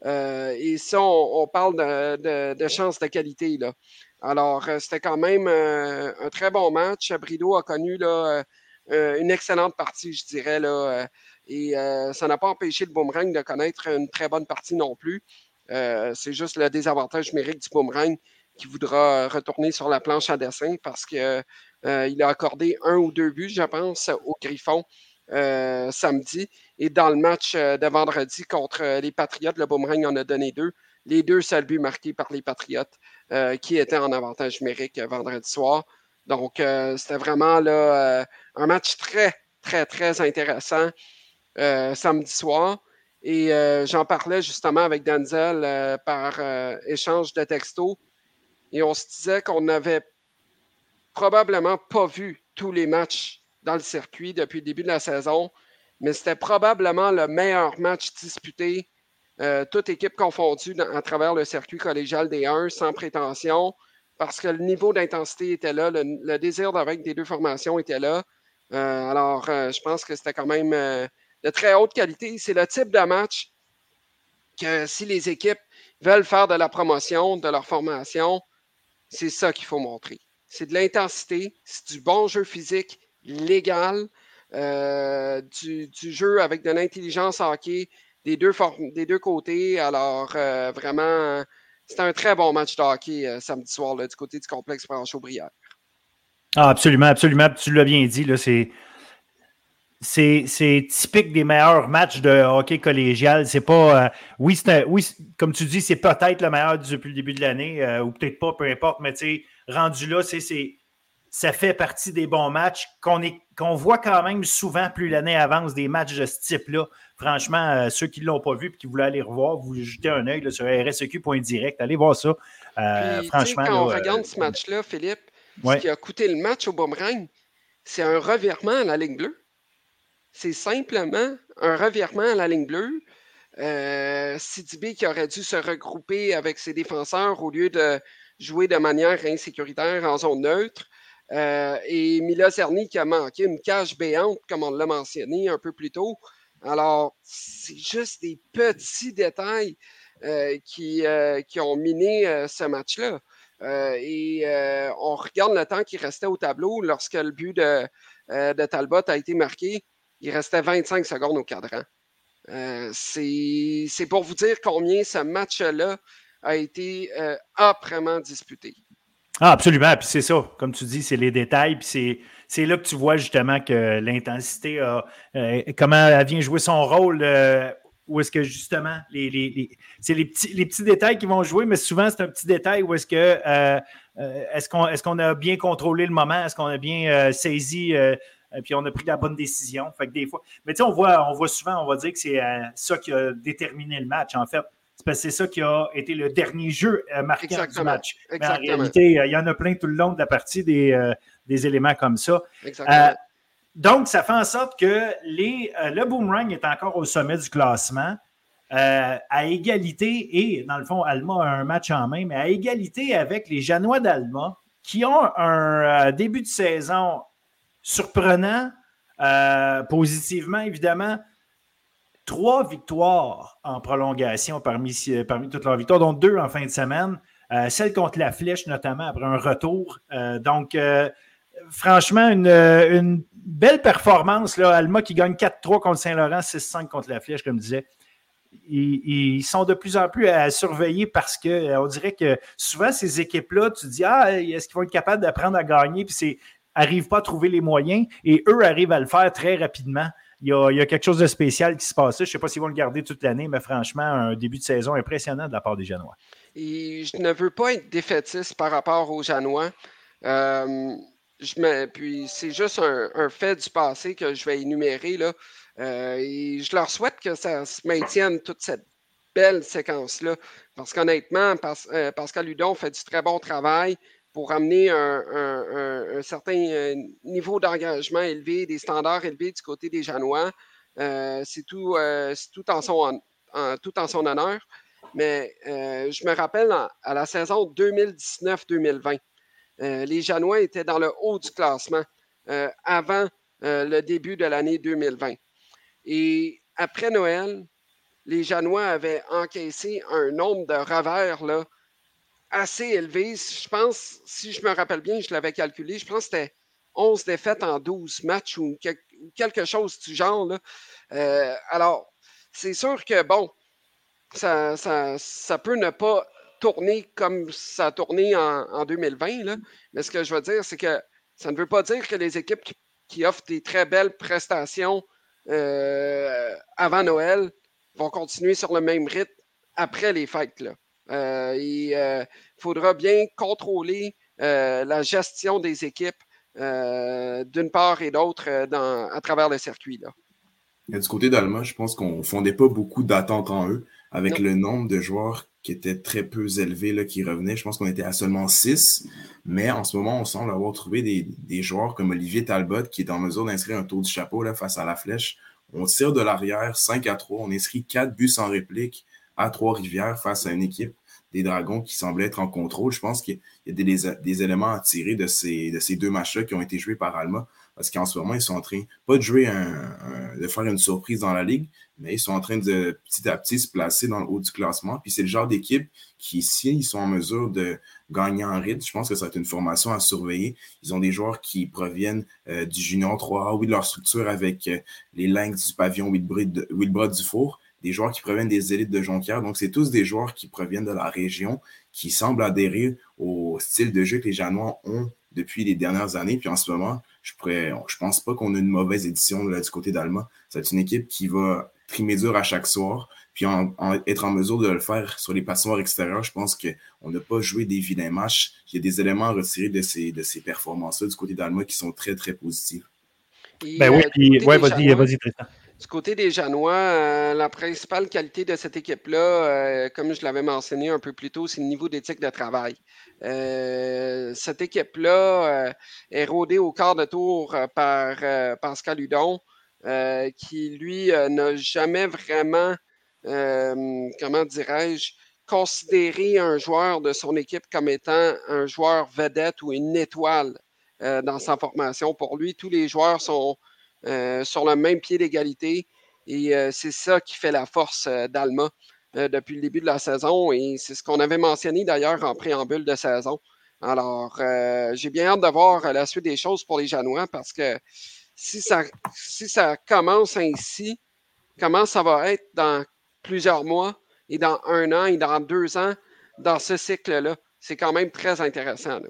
et ça, on, parle de, de, chance de qualité. Là. Alors, c'était quand même un très bon match. Brido a connu là, une excellente partie, je dirais. Là, et euh, ça n'a pas empêché le boomerang de connaître une très bonne partie non plus. Euh, c'est juste le désavantage numérique du boomerang qui voudra retourner sur la planche à dessin parce qu'il euh, a accordé un ou deux buts, je pense, au Griffon samedi. Et dans le match de vendredi contre les Patriotes, le boomerang en a donné deux. Les deux seuls buts marqués par les Patriotes qui étaient en avantage numérique vendredi soir. Donc, c'était vraiment là, un match très, très, très intéressant. Euh, samedi soir. Et euh, j'en parlais justement avec Denzel euh, par échange de textos. Et on se disait qu'on n'avait probablement pas vu tous les matchs dans le circuit depuis le début de la saison, mais c'était probablement le meilleur match disputé, toute équipe confondue à travers le circuit collégial des 1, sans prétention, parce que le niveau d'intensité était là, le, désir d'avec des deux formations était là. alors, je pense que c'était quand même de très haute qualité. C'est le type de match que si les équipes veulent faire de la promotion, de leur formation, c'est ça qu'il faut montrer. C'est de l'intensité, c'est du bon jeu physique légal, euh, du, jeu avec de l'intelligence hockey des deux, des deux côtés. Alors, euh, vraiment, c'est un très bon match de hockey euh, samedi soir du côté du complexe Franche-Aubrière. Ah, absolument, absolument. Tu l'as bien dit, c'est c'est typique des meilleurs matchs de hockey collégial. C'est pas. Euh, oui, oui, comme tu dis, c'est peut-être le meilleur depuis le début de l'année, euh, ou peut-être pas, peu importe, mais tu sais, rendu là, c'est ça fait partie des bons matchs qu'on qu'on voit quand même souvent plus l'année avance des matchs de ce type-là. Franchement, euh, ceux qui ne l'ont pas vu et qui voulaient aller revoir, vous jetez un œil sur rseq.direct. Allez voir ça. franchement. Quand on regarde ce match-là, Philippe, ce qui a coûté le match au boomerang, c'est un revirement à la ligne bleue c'est simplement un revirement à la ligne bleue. Euh, qui aurait dû se regrouper avec ses défenseurs au lieu de jouer de manière insécuritaire en zone neutre. Euh, et Mila Cerny qui a manqué une cage béante, comme on l'a mentionné un peu plus tôt. Alors, c'est juste des petits détails euh, qui, euh, qui, ont miné ce match-là. et on regarde le temps qui restait au tableau lorsque le but de, de Talbot a été marqué. Il restait 25 secondes au cadran. Euh, c'est pour vous dire combien ce match-là a été euh, âprement disputé. Ah, absolument. Puis c'est ça, comme tu dis, c'est les détails. Puis c'est là que tu vois justement que l'intensité a. Euh, comment elle vient jouer son rôle. Euh, où est-ce que justement, les, les, c'est les petits, les petits détails qui vont jouer, mais souvent c'est un petit détail où est-ce que est-ce qu'on est a bien contrôlé le moment, est-ce qu'on a bien saisi puis on a pris la bonne décision. Fait que des fois, mais tu sais, on voit, on voit souvent, on va dire que c'est euh, ça qui a déterminé le match. En fait, c'est ça qui a été le dernier jeu euh, marquant du match. Mais en réalité, euh, il y en a plein tout le long de la partie des, des éléments comme ça. donc, ça fait en sorte que les, le Boomerang est encore au sommet du classement. à égalité, et dans le fond, Alma a un match en main, mais à égalité avec les Janois d'Alma, qui ont un début de saison surprenant, positivement évidemment, trois victoires en prolongation parmi, toutes leurs victoires, dont deux en fin de semaine. Euh, celle contre la Flèche, notamment, après un retour. Euh, donc, euh, franchement, une, belle performance. Là. Alma qui gagne 4-3 contre Saint-Laurent, 6-5 contre la Flèche, comme je disais. Ils, sont de plus en plus à surveiller parce qu'on dirait que souvent, ces équipes-là, tu dis Ah, est-ce qu'ils vont être capables d'apprendre à gagner? Puis n'arrivent pas à trouver les moyens et eux arrivent à le faire très rapidement il y, a, quelque chose de spécial qui se passe. Je ne sais pas s'ils vont le garder toute l'année, mais franchement, un début de saison impressionnant de la part des Janois. Et je ne veux pas être défaitiste par rapport aux Janois. Euh, puis c'est juste un, fait du passé que je vais énumérer. Là. Euh, et je leur souhaite que ça se maintienne toute cette belle séquence-là. Parce qu'honnêtement, euh, Pascal Hudon fait du très bon travail pour amener un, certain euh, niveau d'engagement élevé, des standards élevés du côté des Janois. Euh, c'est tout, euh, tout, en son, tout en son honneur. Mais je me rappelle à la saison 2019-2020, les Janois étaient dans le haut du classement avant le début de l'année 2020. Et après Noël, les Janois avaient encaissé un nombre de revers là, assez élevé. Je pense, si je me rappelle bien, je l'avais calculé, je pense que c'était 11 défaites en 12 matchs ou quelque chose du genre. Euh, alors, c'est sûr que, bon, ça, ça, peut ne pas tourner comme ça a tourné en, 2020, là. mais ce que je veux dire, c'est que ça ne veut pas dire que les équipes qui, offrent des très belles prestations euh, avant Noël vont continuer sur le même rythme après les fêtes. Là. Euh, il euh, faudra bien contrôler euh, la gestion des équipes d'une part et d'autre à travers le circuit. Là. du côté d'Alma, je pense qu'on ne fondait pas beaucoup d'attentes en eux avec le nombre de joueurs qui étaient très peu élevés là, qui revenaient. Je pense qu'on était à seulement 6, mais en ce moment, on semble avoir trouvé des, joueurs comme Olivier Talbot qui est en mesure d'inscrire un tour du chapeau là, face à la flèche. On tire de l'arrière 5 à 3, on inscrit 4 buts sans réplique à Trois-Rivières face à une équipe des Dragons qui semblait être en contrôle. Je pense qu'il y a des, éléments à tirer de ces, de ces deux matchs-là qui ont été joués par Alma. Parce qu'en ce moment, ils sont en train, pas de jouer, de faire une surprise dans la ligue, mais ils sont en train de petit à petit se placer dans le haut du classement. Puis c'est le genre d'équipe qui, s'ils sont en mesure de gagner en rythme, je pense que ça va être une formation à surveiller. Ils ont des joueurs qui proviennent euh, du Junior 3A, oui, de leur structure avec euh, les Lynx du pavillon Wilbrod du Four des joueurs qui proviennent des élites de Jonquière. Donc, c'est tous des joueurs qui proviennent de la région, qui semblent adhérer au style de jeu que les Janois ont depuis les dernières années. Puis en ce moment, je ne je pense pas qu'on a une mauvaise édition du côté d'Alma. C'est une équipe qui va trimer dur à chaque soir, puis être en mesure de le faire sur les passoires extérieures. Je pense qu'on n'a pas joué des vilains matchs. Il y a des éléments à retirer de ces, de ces performances-là du côté d'Alma qui sont très, très positifs. ben oui, euh, puis, ouais, vas-y, vas-y, Tristan. Du côté des Janois, euh, la principale qualité de cette équipe-là, euh, comme je l'avais mentionné un peu plus tôt, c'est le niveau d'éthique de travail. Euh, cette équipe-là est rodée au quart de tour par Pascal Hudon, qui, lui, n'a jamais vraiment, comment dirais-je, considéré un joueur de son équipe comme étant un joueur vedette ou une étoile dans sa formation. Pour lui, tous les joueurs sont sur le même pied d'égalité. Et euh, c'est ça qui fait la force euh, d'Alma depuis le début de la saison. Et c'est ce qu'on avait mentionné d'ailleurs en préambule de saison. Alors, j'ai bien hâte de voir la suite des choses pour les Janois parce que si ça, si ça commence ainsi, comment ça va être dans plusieurs mois et dans un an et dans deux ans dans ce cycle-là? C'est quand même très intéressant. Là.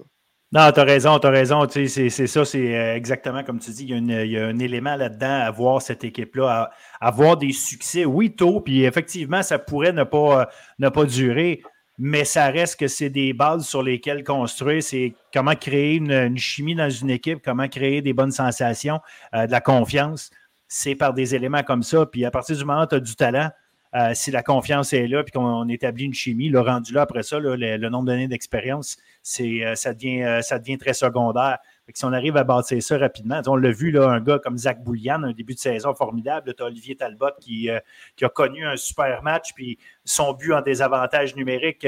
Non, tu as raison, tu as raison. C'est ça, c'est euh, exactement comme tu dis. Il y a, un élément là-dedans à voir cette équipe-là, à, avoir des succès, oui, tôt, puis effectivement, ça pourrait ne pas, euh, ne pas durer, mais ça reste que c'est des bases sur lesquelles construire. C'est comment créer une, chimie dans une équipe, comment créer des bonnes sensations, euh, de la confiance. C'est par des éléments comme ça. Puis à partir du moment où tu as du talent, euh, si la confiance est là, puis qu'on établit une chimie, le rendu là, après ça, le, nombre d'années d'expérience, euh, ça, devient, euh, ça devient très secondaire. si on arrive à bâtir ça rapidement, on l'a vu, là, un gars comme Zach Boulian, un début de saison formidable. Tu as Olivier Talbot qui, qui, a connu un super match, puis son but en désavantage numérique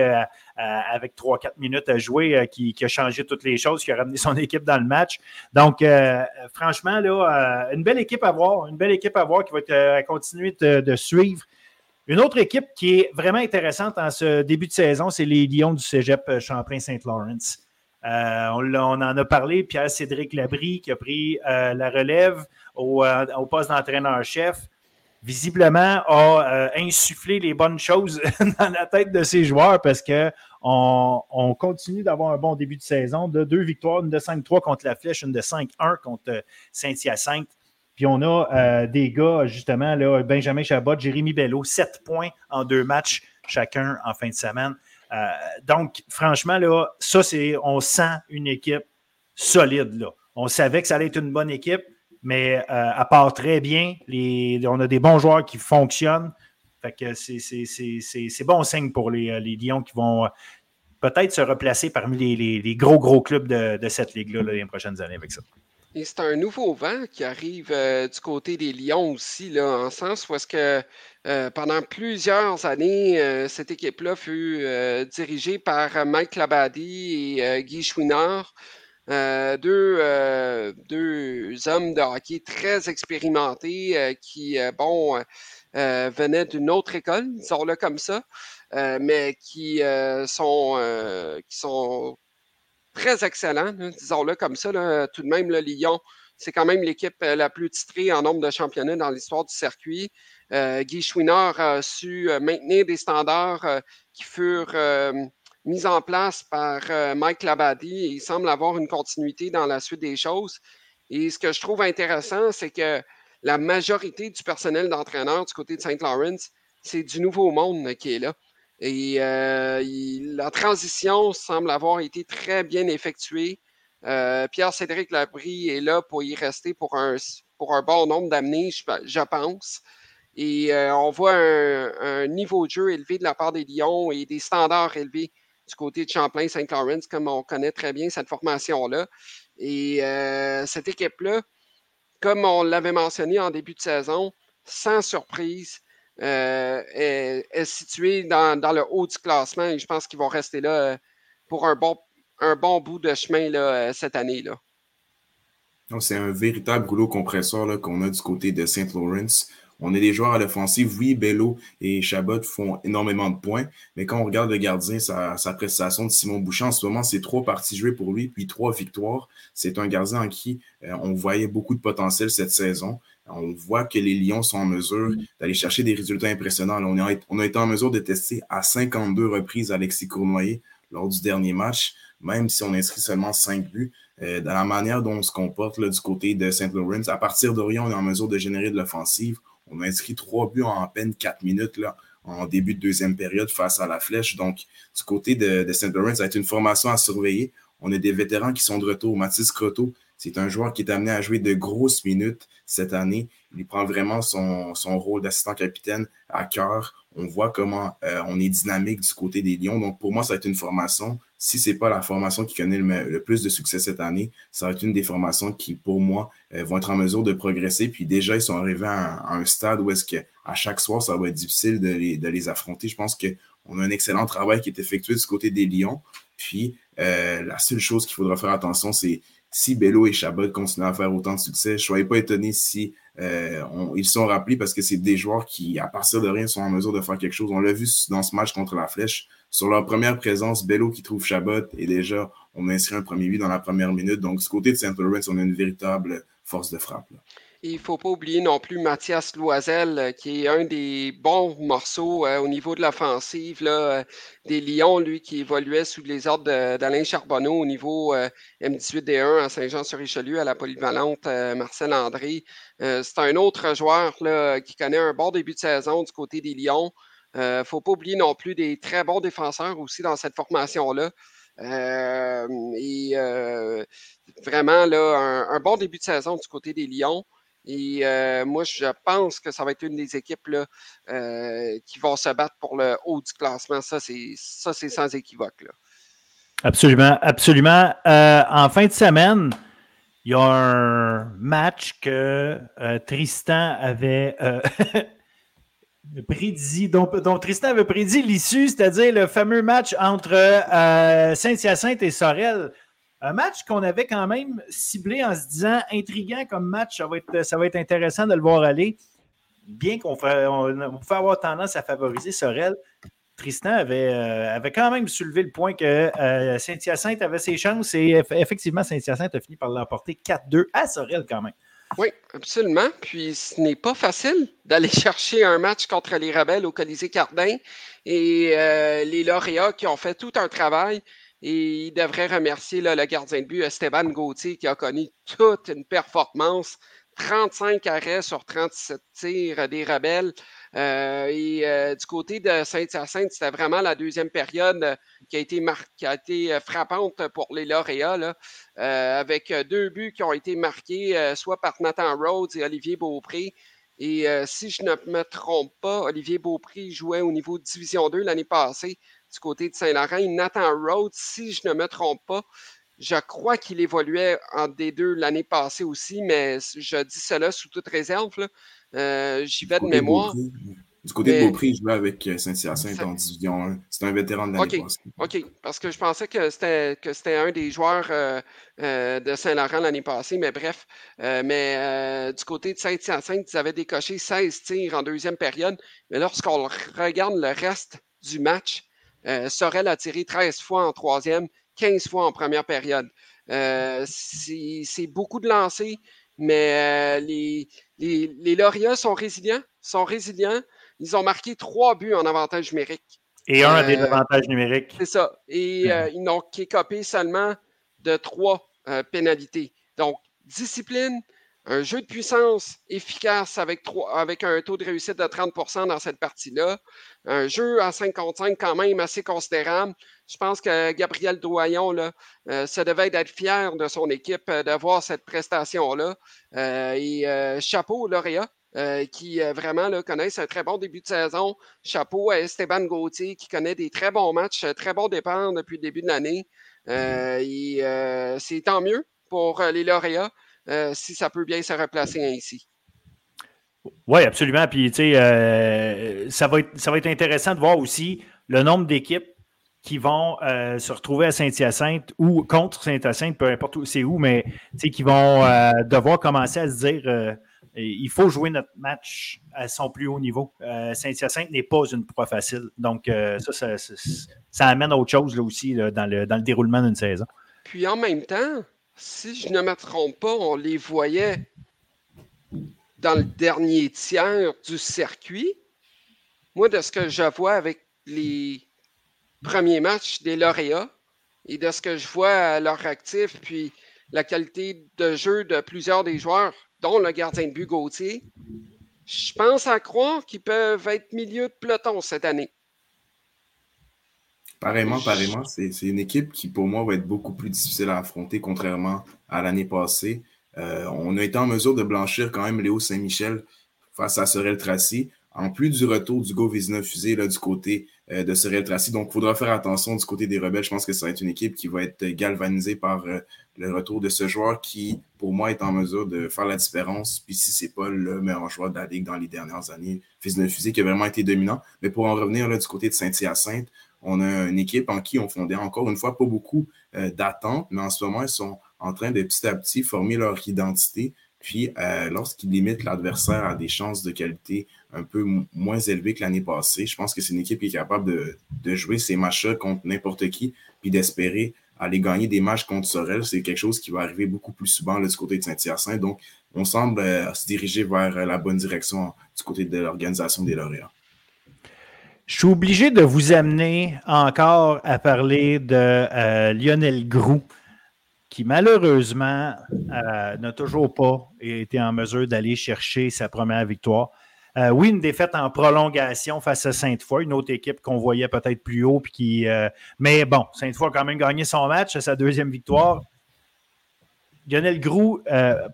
avec 3-4 minutes à jouer, qui, a changé toutes les choses, qui a ramené son équipe dans le match. Donc, franchement, là, une belle équipe à voir, une belle équipe à voir qui va continuer de suivre. Une autre équipe qui est vraiment intéressante en ce début de saison, c'est les Lions du Cégep euh, Champlain-Saint-Laurent. Euh, on, en a parlé, Pierre-Cédric Labry qui a pris euh, la relève au, poste d'entraîneur-chef, visiblement a insufflé les bonnes choses dans la tête de ses joueurs parce qu'on on continue d'avoir un bon début de saison de deux victoires, une de 5-3 contre la Flèche, une de 5-1 contre Saint-Hyacinthe. Puis on a euh, des gars, justement, là, Benjamin Chabot, Jérémy Bello, sept points en deux matchs chacun en fin de semaine. Euh, donc, franchement, là, ça, c'est, on sent une équipe solide. Là. On savait que ça allait être une bonne équipe, mais euh, à part très bien, on a des bons joueurs qui fonctionnent. Fait que c'est, bon signe pour les, les, Lions qui vont peut-être se replacer parmi les, gros, gros clubs de, cette ligue-là les prochaines années avec ça. Et c'est un nouveau vent qui arrive euh, du côté des Lions aussi, là, en sens où est-ce que euh, pendant plusieurs années, euh, cette équipe-là fut dirigée par Mike Labadie et Guy Chouinard, deux, deux, hommes de hockey très expérimentés qui, bon, venaient d'une autre école, disons-le comme ça, mais qui, sont, qui sont très excellent, disons-le comme ça. Tout de même, le Lyon, c'est quand même l'équipe euh, la plus titrée en nombre de championnats dans l'histoire du circuit. Euh, Guy Chouinard a su euh, maintenir des standards qui furent mis en place par Mike Labadie et il semble avoir une continuité dans la suite des choses. Et ce que je trouve intéressant, c'est que la majorité du personnel d'entraîneur du côté de Saint Lawrence, c'est du nouveau monde qui est là. Et euh, la transition semble avoir été très bien effectuée. Euh, Pierre-Cédric Labrie est là pour y rester pour un, pour un bon nombre d'années, je, pense. Et euh, on voit un, niveau de jeu élevé de la part des Lions et des standards élevés du côté de Champlain-Saint-Laurent, comme on connaît très bien cette formation-là. Et cette équipe-là, comme on l'avait mentionné en début de saison, sans surprise, euh, est, situé dans, le haut du classement et je pense qu'ils vont rester là euh, pour un bon, un bon bout de chemin euh, cette année. Là. C'est un véritable rouleau compresseur qu'on a du côté de St. Lawrence. On a des joueurs à l'offensive. Oui, Bello et Chabot font énormément de points, mais quand on regarde le gardien, sa, sa prestation de Simon Bouchard, en ce moment, c'est trois parties jouées pour lui, puis trois victoires. C'est un gardien en qui on voyait beaucoup de potentiel cette saison on voit que les Lions sont en mesure d'aller chercher des résultats impressionnants. on, a, été en mesure de tester à 52 reprises Alexis Cournoyer lors du dernier match, même si on inscrit seulement 5 buts. Euh, dans la manière dont on se comporte du côté de St. Lawrence, à partir d'Orion, on est en mesure de générer de l'offensive. On a inscrit 3 buts en à peine 4 minutes là, en début de deuxième période face à la flèche. Donc, du côté de, de St. Lawrence, ça a été une formation à surveiller. On a des vétérans qui sont de retour. Mathis Croteau, c'est un joueur qui est amené à jouer de grosses minutes cette année. Il prend vraiment son, rôle d'assistant capitaine à cœur. On voit comment euh, on est dynamique du côté des Lions. Donc, pour moi, ça va être une formation. Si ce n'est pas la formation qui connaît le, plus de succès cette année, ça va être une des formations qui, pour moi, euh, vont être en mesure de progresser. Puis déjà, ils sont arrivés à un, stade où est-ce qu'à chaque soir, ça va être difficile de les, affronter. Je pense qu'on a un excellent travail qui est effectué du côté des Lions. Puis, euh, la seule chose qu'il faudra faire attention, c'est si Bello et Chabot continuent à faire autant de succès, je ne serais pas étonné si euh, ils sont rappelés parce que c'est des joueurs qui, à partir de rien, sont en mesure de faire quelque chose. On l'a vu dans ce match contre la Flèche. Sur leur première présence, Bello qui trouve Chabot et déjà, on inscrit un premier but dans la première minute. Donc, du côté de Saint Laurent, on a une véritable force de frappe. Il ne faut pas oublier non plus Mathias Loisel, euh, qui est un des bons morceaux euh, au niveau de l'offensive euh, des Lions, lui qui évoluait sous les ordres d'Alain Charbonneau au niveau M18D1 à Saint-Jean-sur-Richelieu à la polyvalente Marcel André. C'est un autre joueur qui connaît un bon début de saison du côté des Lions. Il ne faut pas oublier non plus des très bons défenseurs aussi dans cette formation-là. et vraiment là, un, bon début de saison du côté des Lions. Et euh, moi, je pense que ça va être une des équipes là, euh, qui vont se battre pour le haut du classement. Ça, c'est, sans équivoque. Absolument, absolument. Euh, en fin de semaine, il y a un match que Tristan avait prédit, dont, Tristan avait prédit l'issue, c'est-à-dire le fameux match entre Saint-Hyacinthe et Sorel. Un match qu'on avait quand même ciblé en se disant intriguant comme match, ça va être, intéressant de le voir aller. Bien qu'on on, pouvait avoir tendance à favoriser Sorel, Tristan avait, euh, quand même soulevé le point que euh, Saint-Hyacinthe avait ses chances et effectivement, Saint-Hyacinthe a fini par l'emporter 4-2 à Sorel quand même. Oui, absolument. Puis ce n'est pas facile d'aller chercher un match contre les Rebelles au Colisée Cardin et euh, les lauréats qui ont fait tout un travail. Et il devrait remercier le gardien de but, Esteban Gauthier, qui a connu toute une performance. 35 arrêts sur 37 tirs des rebelles. Euh, et euh, du côté de Saint-Hyacinthe, c'était vraiment la deuxième période euh, qui a été, qui a été frappante pour les lauréats, avec deux buts qui ont été marqués soit par Nathan Rhodes et Olivier Beaupré. Et si je ne me trompe pas, Olivier Beaupré jouait au niveau de Division 2 l'année passée du côté de Saint-Laurent. Nathan Rhodes, si je ne me trompe pas, je crois qu'il évoluait en D2 l'année passée aussi, mais je dis cela sous toute réserve. Euh, j'y vais de mémoire. Du côté de Beaupré, il jouait avec euh, Saint-Hyacinthe en Division 1. C'est un vétéran de l'année passée. OK, parce que je pensais que c'était un des joueurs euh, de Saint-Laurent l'année passée, mais bref. mais du côté de Saint-Hyacinthe, ils avaient décoché 16 tirs en deuxième période. Mais lorsqu'on regarde le reste du match, Sorel a tiré 13 fois en troisième, 15 fois en première période. Euh, c'est beaucoup de lancers, mais euh, les, les, lauréats sont résilients, sont résilients. Ils ont marqué trois buts en avantage numérique. Et un des euh, avantages numériques. C'est ça. Et ils n'ont qu'écopé seulement de trois pénalités. Donc, discipline, un jeu de puissance efficace avec, un taux de réussite de 30% dans cette partie-là. Un jeu à 5 contre 5 quand même assez considérable. Je pense que Gabriel Doyon, là, euh, ça devait être fier de son équipe euh, d'avoir cette prestation-là. Euh, et chapeau lauréat. qui vraiment connaissent un très bon début de saison. Chapeau à Esteban Gauthier qui connaît des très bons matchs, très bons départs depuis le début de l'année. c'est tant mieux pour les lauréats. Euh, si ça peut bien se replacer ainsi. Oui, absolument. Puis, tu sais, euh, ça, va être, ça va être intéressant de voir aussi le nombre d'équipes qui vont euh, se retrouver à Saint-Hyacinthe ou contre Saint-Hyacinthe, peu importe où c'est où, mais qui vont devoir commencer à se dire il faut jouer notre match à son plus haut niveau. Saint-Hyacinthe n'est pas une proie facile. Donc, ça, ça, amène à autre chose là, aussi dans, le, dans le déroulement d'une saison. Puis en même temps, si je ne me trompe pas, on les voyait dans le dernier tiers du circuit. Moi, de ce que je vois avec les premiers matchs des lauréats et de ce que je vois à leur actif, puis la qualité de jeu de plusieurs des joueurs, dont le gardien de but je pense à croire qu'ils peuvent être milieu de peloton cette année. Pareillement, pareillement. C'est une équipe qui, pour moi, va être beaucoup plus difficile à affronter, contrairement à l'année passée. Euh, on a été en mesure de blanchir quand même Léo Saint-Michel face à Sorel Tracy, en plus du retour du Go 19 fusée là, du côté euh, de Sorel Tracy. Donc, il faudra faire attention du côté des rebelles. Je pense que ça va être une équipe qui va être galvanisée par euh, le retour de ce joueur qui, pour moi, est en mesure de faire la différence. Puis si c'est pas le meilleur joueur de la Ligue dans les dernières années, Fils de fusée qui a vraiment été dominant. Mais pour en revenir là, du côté de Saint-Hyacinthe, on a une équipe en qui on fondait encore une fois pas beaucoup euh, d'attentes, mais en ce moment, ils sont en train de petit à petit former leur identité. Puis, euh, lorsqu'ils limitent l'adversaire à des chances de qualité un peu moins élevées que l'année passée, je pense que c'est une équipe qui est capable de, jouer ces matchs-là contre n'importe qui, puis d'espérer aller gagner des matchs contre Sorel. C'est quelque chose qui va arriver beaucoup plus souvent du côté de Saint-Hyacinthe. Donc, on semble euh, se diriger vers la bonne direction du côté de l'organisation des lauréats. Je suis obligé de vous amener encore à parler de euh, Lionel Groux, qui malheureusement euh, n'a toujours pas été en mesure d'aller chercher sa première victoire. Euh, oui, une défaite en prolongation face à Sainte-Foy, une autre équipe qu'on voyait peut-être plus haut. Puis qui, mais bon, Sainte-Foy a quand même gagné son match, sa deuxième victoire. Lionel Groux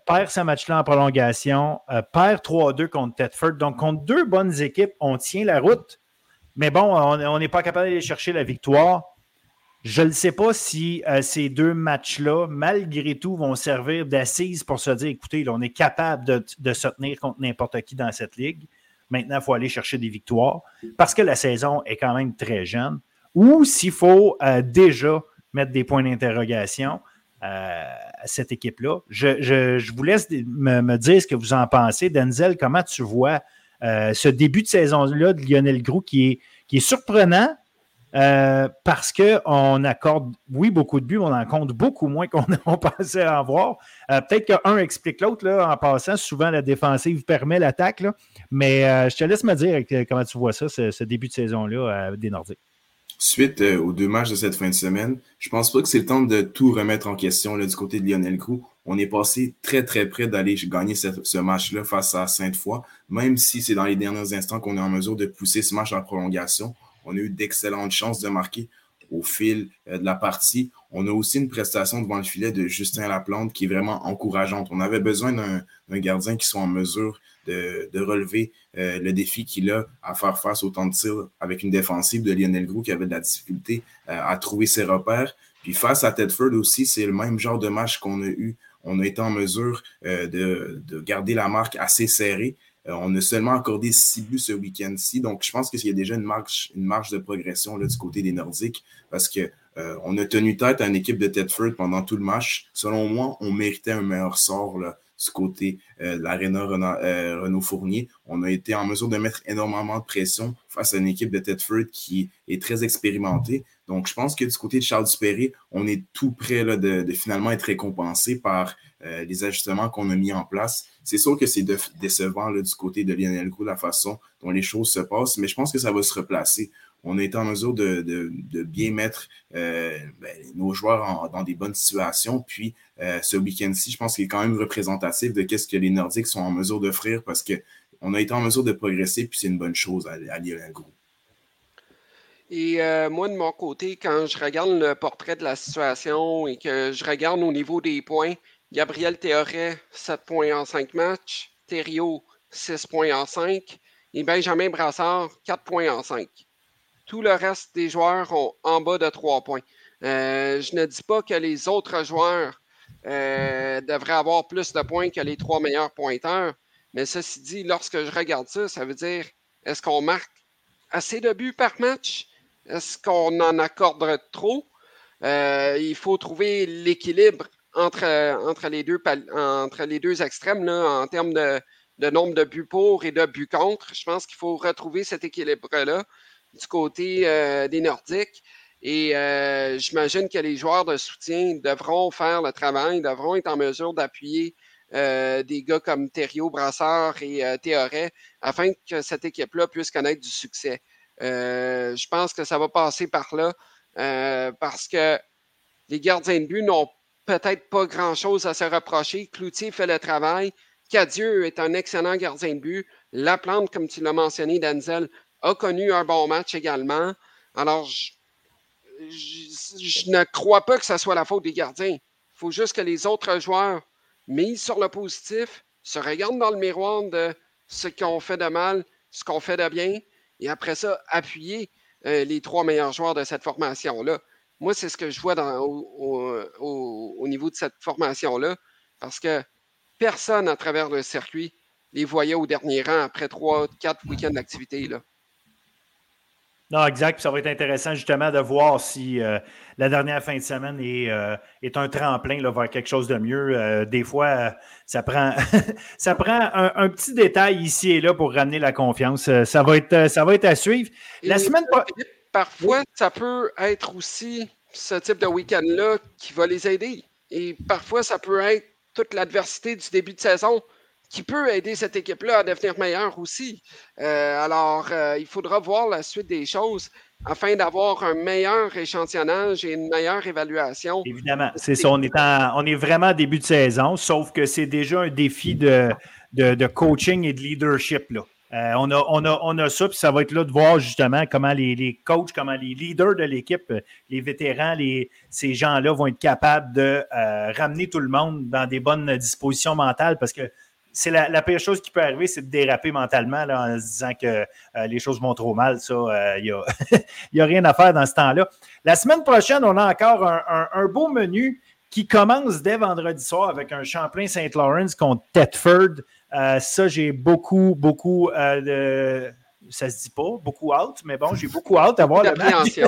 perd ce match-là en prolongation, perd 3-2 contre Tedford. Donc, contre deux bonnes équipes, on tient la route. Mais bon, on n'est pas capable d'aller chercher la victoire. Je ne sais pas si euh, ces deux matchs-là, malgré tout, vont servir d'assise pour se dire écoutez, on est capable de, se tenir contre n'importe qui dans cette ligue. Maintenant, il faut aller chercher des victoires parce que la saison est quand même très jeune. Ou s'il faut euh, déjà mettre des points d'interrogation euh, à cette équipe-là. Je, vous laisse me, dire ce que vous en pensez. Denzel, comment tu vois ce début de saison-là de Lionel Groux qui est, qui est surprenant, euh, parce qu'on accorde, oui, beaucoup de buts, mais on en compte beaucoup moins qu'on pensait en voir. Euh, peut-être qu'un explique l'autre en passant. Souvent, la défensive permet l'attaque. Mais euh, je te laisse me dire comment tu vois ça, ce, début de saison-là des Nordiques. Suite aux deux matchs de cette fin de semaine, je pense pas que c'est le temps de tout remettre en question du côté de Lionel Crou. On est passé très, très près d'aller gagner ce, ce match-là face à Sainte-Foy, même si c'est dans les derniers instants qu'on est en mesure de pousser ce match en prolongation. On a eu d'excellentes chances de marquer au fil euh, de la partie. On a aussi une prestation devant le filet de Justin Laplante qui est vraiment encourageante. On avait besoin d'un gardien qui soit en mesure de, relever euh, le défi qu'il a à faire face au temps de tir avec une défensive de Lionel Grou qui avait de la difficulté euh, à trouver ses repères. Puis face à Tedford aussi, c'est le même genre de match qu'on a eu. On a été en mesure de, de, garder la marque assez serrée. Euh, on a seulement accordé six buts ce week-end-ci. Donc, je pense qu'il y a déjà une marge, une de progression là, du côté des Nordiques parce que euh, on a tenu tête à une équipe de Tedford pendant tout le match. Selon moi, on méritait un meilleur sort là, du côté euh, de l'aréna Renault, Fournier. On a été en mesure de mettre énormément de pression face à une équipe de Tedford qui est très expérimentée. Donc, je pense que du côté de Charles Dupéré, on est tout près de, finalement être récompensé par les ajustements qu'on a mis en place. C'est sûr que c'est décevant du côté de Lionel Gros, la façon dont les choses se passent, mais je pense que ça va se replacer. On a été en mesure de, bien mettre euh, ben, nos joueurs dans des bonnes situations. Puis euh, ce week-end-ci, je pense qu'il est quand même représentatif de ce que les Nordiques sont en mesure d'offrir parce qu'on a été en mesure de progresser, puis c'est une bonne chose à, à Lionel Gros. Et euh, moi, de mon côté, quand je regarde le portrait de la situation et que je regarde au niveau des points, Gabriel Théoret, 7 points en 5 matchs. Thériault, 6 points en 5. Et Benjamin Brassard, 4 points en 5. Tout le reste des joueurs ont en bas de 3 points. Euh, je ne dis pas que les autres joueurs euh, devraient avoir plus de points que les trois meilleurs pointeurs, mais ceci dit, lorsque je regarde ça, ça veut dire est-ce qu'on marque assez de buts par match? Est-ce qu'on en accorde trop? Euh, il faut trouver l'équilibre entre, entre, les, deux, entre les deux extrêmes là, en termes de, nombre de buts pour et de buts contre. Je pense qu'il faut retrouver cet équilibre-là du côté euh, des Nordiques. Et euh, j'imagine que les joueurs de soutien devront faire le travail, devront être en mesure d'appuyer euh, des gars comme Thériault, Brassard et Théoret afin que cette équipe-là puisse connaître du succès. je pense que ça va passer par là parce que les gardiens de but n'ont peut-être pas grand-chose à se reprocher. Cloutier fait le travail. Cadieux est un excellent gardien de but. Laplante, comme tu l'as mentionné, Denzel, a connu un bon match également. Alors, je, ne crois pas que ce soit la faute des gardiens. Il faut juste que les autres joueurs misent sur le positif, se regardent dans le miroir de ce qu'on fait de mal, ce qu'on fait de bien, et après ça, appuyer euh, les trois meilleurs joueurs de cette formation-là. Moi, c'est ce que je vois au, niveau de cette formation-là, parce que personne à travers le circuit les voyait au dernier rang après trois, quatre week-ends d'activité. Non, exact. ça va être intéressant justement de voir si euh, la dernière fin de semaine est, euh, est un tremplin là, vers quelque chose de mieux. Euh, des fois, ça prend, ça prend un, petit détail ici et là pour ramener la confiance. ça, va être, ça va être à suivre. La semaine parfois, ça peut être aussi ce type de week-end-là qui va les aider. Et parfois, ça peut être toute l'adversité du début de saison qui peut aider cette équipe-là à devenir meilleure aussi. Euh, alors, euh, il faudra voir la suite des choses afin d'avoir un meilleur échantillonnage et une meilleure évaluation. Évidemment, c'est ça. On est, on est vraiment début de saison, sauf que c'est déjà un défi de, de, coaching et de leadership. Là. Euh, on, a, on, a, on a ça, puis ça va être là de voir justement comment les, les coachs, comment les leaders de l'équipe, les vétérans, les, ces gens-là vont être capables de ramener tout le monde dans des bonnes dispositions mentales parce que c'est la, pire chose qui peut arriver, c'est de déraper mentalement en se disant que les choses vont trop mal. Ça, il n'y a, rien à faire dans ce temps-là. La semaine prochaine, on a encore un, beau menu qui commence dès vendredi soir avec un Champlain Saint Lawrence contre Thetford. ça, j'ai beaucoup, beaucoup de ça se dit pas, beaucoup hâte, mais bon, j'ai beaucoup hâte d'avoir le match.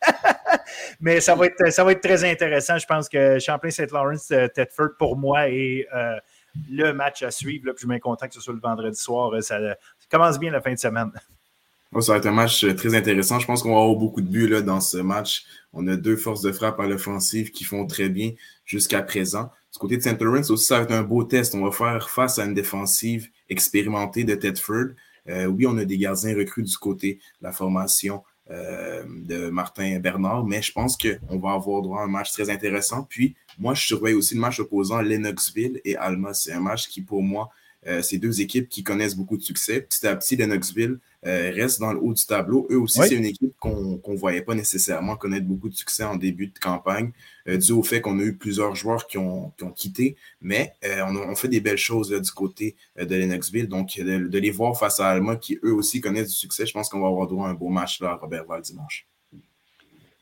mais ça va, être, ça va être très intéressant. Je pense que Champlain-Saint-Lawrence, euh, Tedford, pour moi, est euh, le match à suivre. Là, je suis bien content que ce soit le vendredi soir. Euh, ça, commence bien la fin de semaine. ça va être un match très intéressant. Je pense qu'on va avoir beaucoup de buts là, dans ce match. On a deux forces de frappe à l'offensive qui font très bien jusqu'à présent. Du côté de St. Lawrence aussi, ça va être un beau test. On va faire face à une défensive expérimentée de Tedford. Euh, oui, on a des gardiens recrues du côté de la formation euh, de Martin Bernard, mais je pense qu'on va avoir droit à un match très intéressant. Puis, moi, je surveille aussi le match opposant Lennoxville et Alma. C'est un match qui, pour moi, euh, c'est deux équipes qui connaissent beaucoup de succès. Petit à petit, Lennoxville euh, reste dans le haut du tableau. Eux aussi, c'est une équipe qu'on ne voyait pas nécessairement connaître beaucoup de succès en début de campagne, euh, dû au fait qu'on a eu plusieurs joueurs qui ont, quitté. Mais on, fait des belles choses du côté de Lennoxville. Donc, de, les voir face à Alma, qui eux aussi connaissent du succès, je pense qu'on va avoir droit à un beau match là à Robertval dimanche.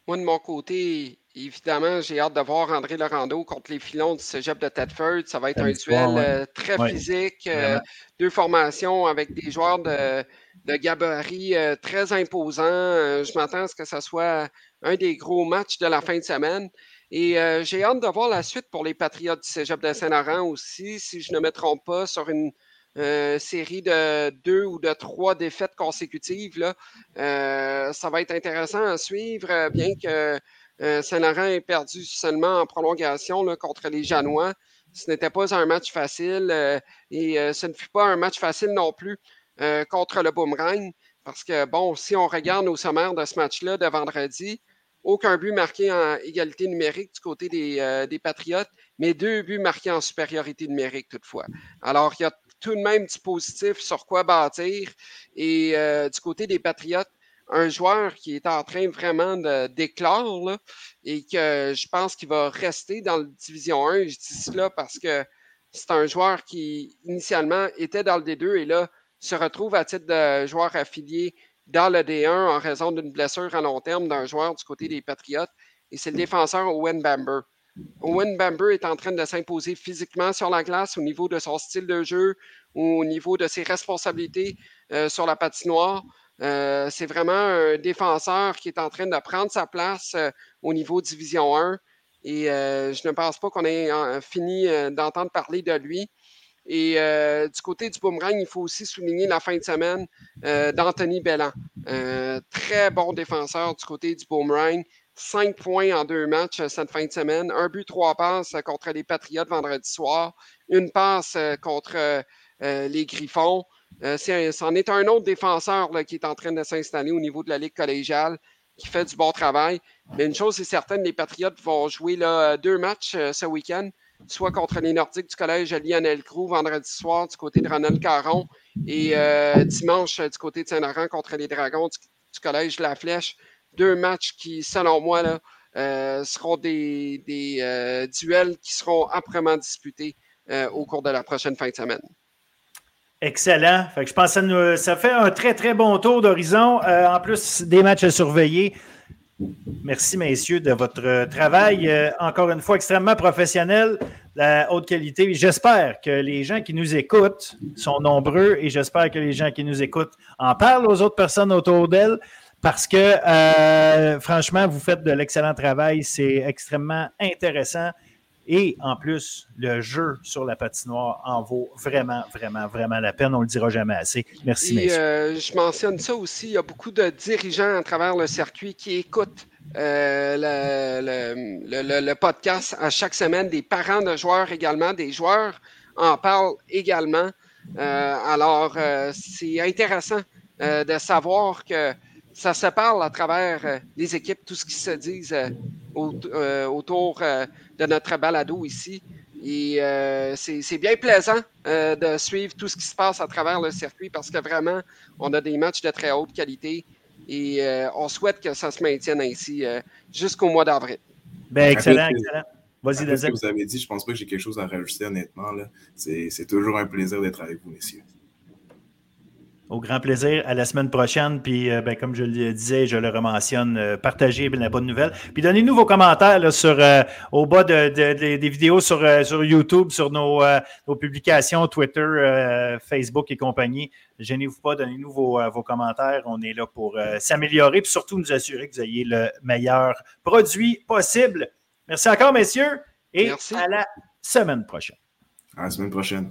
Moi, de mon côté, Évidemment, j'ai hâte de voir André Laurando contre les filons du cégep de Tedford. Ça va être un duel euh, très physique. Euh, deux formations avec des joueurs de, de gabarit euh, très imposants. je m'attends à ce que ce soit un des gros matchs de la fin de semaine. Et j'ai hâte de voir la suite pour les Patriotes du cégep de Saint-Laurent aussi, si je ne me trompe pas, sur une série de deux ou de trois défaites consécutives. Là. ça va être intéressant à suivre, bien que euh, Saint-Laurent est perdu seulement en prolongation contre les Janois. Ce n'était pas un match facile euh, et euh, ce ne fut pas un match facile non plus contre le Boomerang. Parce que, bon, si on regarde au sommaire de ce match-là de vendredi, aucun but marqué en égalité numérique du côté des, des, Patriotes, mais deux buts marqués en supériorité numérique toutefois. Alors, il y a tout de même du positif sur quoi bâtir. Et du côté des Patriotes, un joueur qui est en train vraiment d'éclore et que je pense qu'il va rester dans la Division 1. Je dis cela parce que c'est un joueur qui initialement était dans le D2 et là se retrouve à titre de joueur affilié dans le D1 en raison d'une blessure à long terme d'un joueur du côté des Patriotes et c'est le défenseur Owen Bamber. Owen Bamber est en train de s'imposer physiquement sur la glace au niveau de son style de jeu, au niveau de ses responsabilités euh, sur la patinoire. Euh, c'est vraiment un défenseur qui est en train de prendre sa place euh, au niveau Division 1. Et euh, je ne pense pas qu'on ait fini d'entendre parler de lui. Et du côté du boomerang, il faut aussi souligner la fin de semaine d'Anthony Bellan. très bon défenseur du côté du boomerang. Cinq points en deux matchs cette fin de semaine. Un but, trois passes contre les Patriotes vendredi soir. Une passe contre les Griffons. Euh, c'en est un autre défenseur qui est en train de s'installer au niveau de la Ligue collégiale, qui fait du bon travail. Mais une chose est certaine, les Patriotes vont jouer deux matchs euh, ce week-end, soit contre les Nordiques du collège Lionel Crou vendredi soir du côté de Ronald Caron et euh, dimanche du côté de Saint-Laurent contre les Dragons du, collège La Flèche. Deux matchs qui, selon moi, seront des, des duels qui seront âprement disputés au cours de la prochaine fin de semaine. Excellent. je pense que ça, fait un très, très bon tour d'horizon. Euh, en plus, des matchs à surveiller. Merci, messieurs, de votre travail. Euh, encore une fois, extrêmement professionnel, la haute qualité. J'espère que les gens qui nous écoutent sont nombreux et j'espère que les gens qui nous écoutent en parlent aux autres personnes autour d'elles parce que, euh, franchement, vous faites de l'excellent travail. C'est extrêmement intéressant. Et en plus, le jeu sur la patinoire en vaut vraiment, vraiment, vraiment la peine. On ne le dira jamais assez. Merci, Et, euh, je mentionne ça aussi. Il y a beaucoup de dirigeants à travers le circuit qui écoutent euh, le, podcast à chaque semaine, des parents de joueurs également, des joueurs en parlent également. Euh, alors, c'est intéressant de savoir que ça se parle à travers les équipes, tout ce qui se dit autour de notre balado ici. Et euh, c'est bien plaisant euh, de suivre tout ce qui se passe à travers le circuit parce que vraiment, on a des matchs de très haute qualité et euh, on souhaite que ça se maintienne ainsi jusqu'au mois d'avril. Ben, excellent, excellent. Vas-y, vous avez dit, je pense pas que j'ai quelque chose à rajouter, honnêtement. C'est toujours un plaisir d'être avec vous, messieurs. Au grand plaisir. À la semaine prochaine. Puis, euh, ben, comme je le disais, je le rementionne, euh, partagez la bonne nouvelle. Puis, donnez-nous vos commentaires sur, euh, au bas de, des vidéos sur, sur YouTube, sur nos, nos publications, Twitter, Facebook et compagnie. Gênez-vous pas, donnez-nous vos, vos, commentaires. On est là pour s'améliorer. Puis surtout, nous assurer que vous ayez le meilleur produit possible. Merci encore, messieurs. Et à la semaine prochaine. À la semaine prochaine.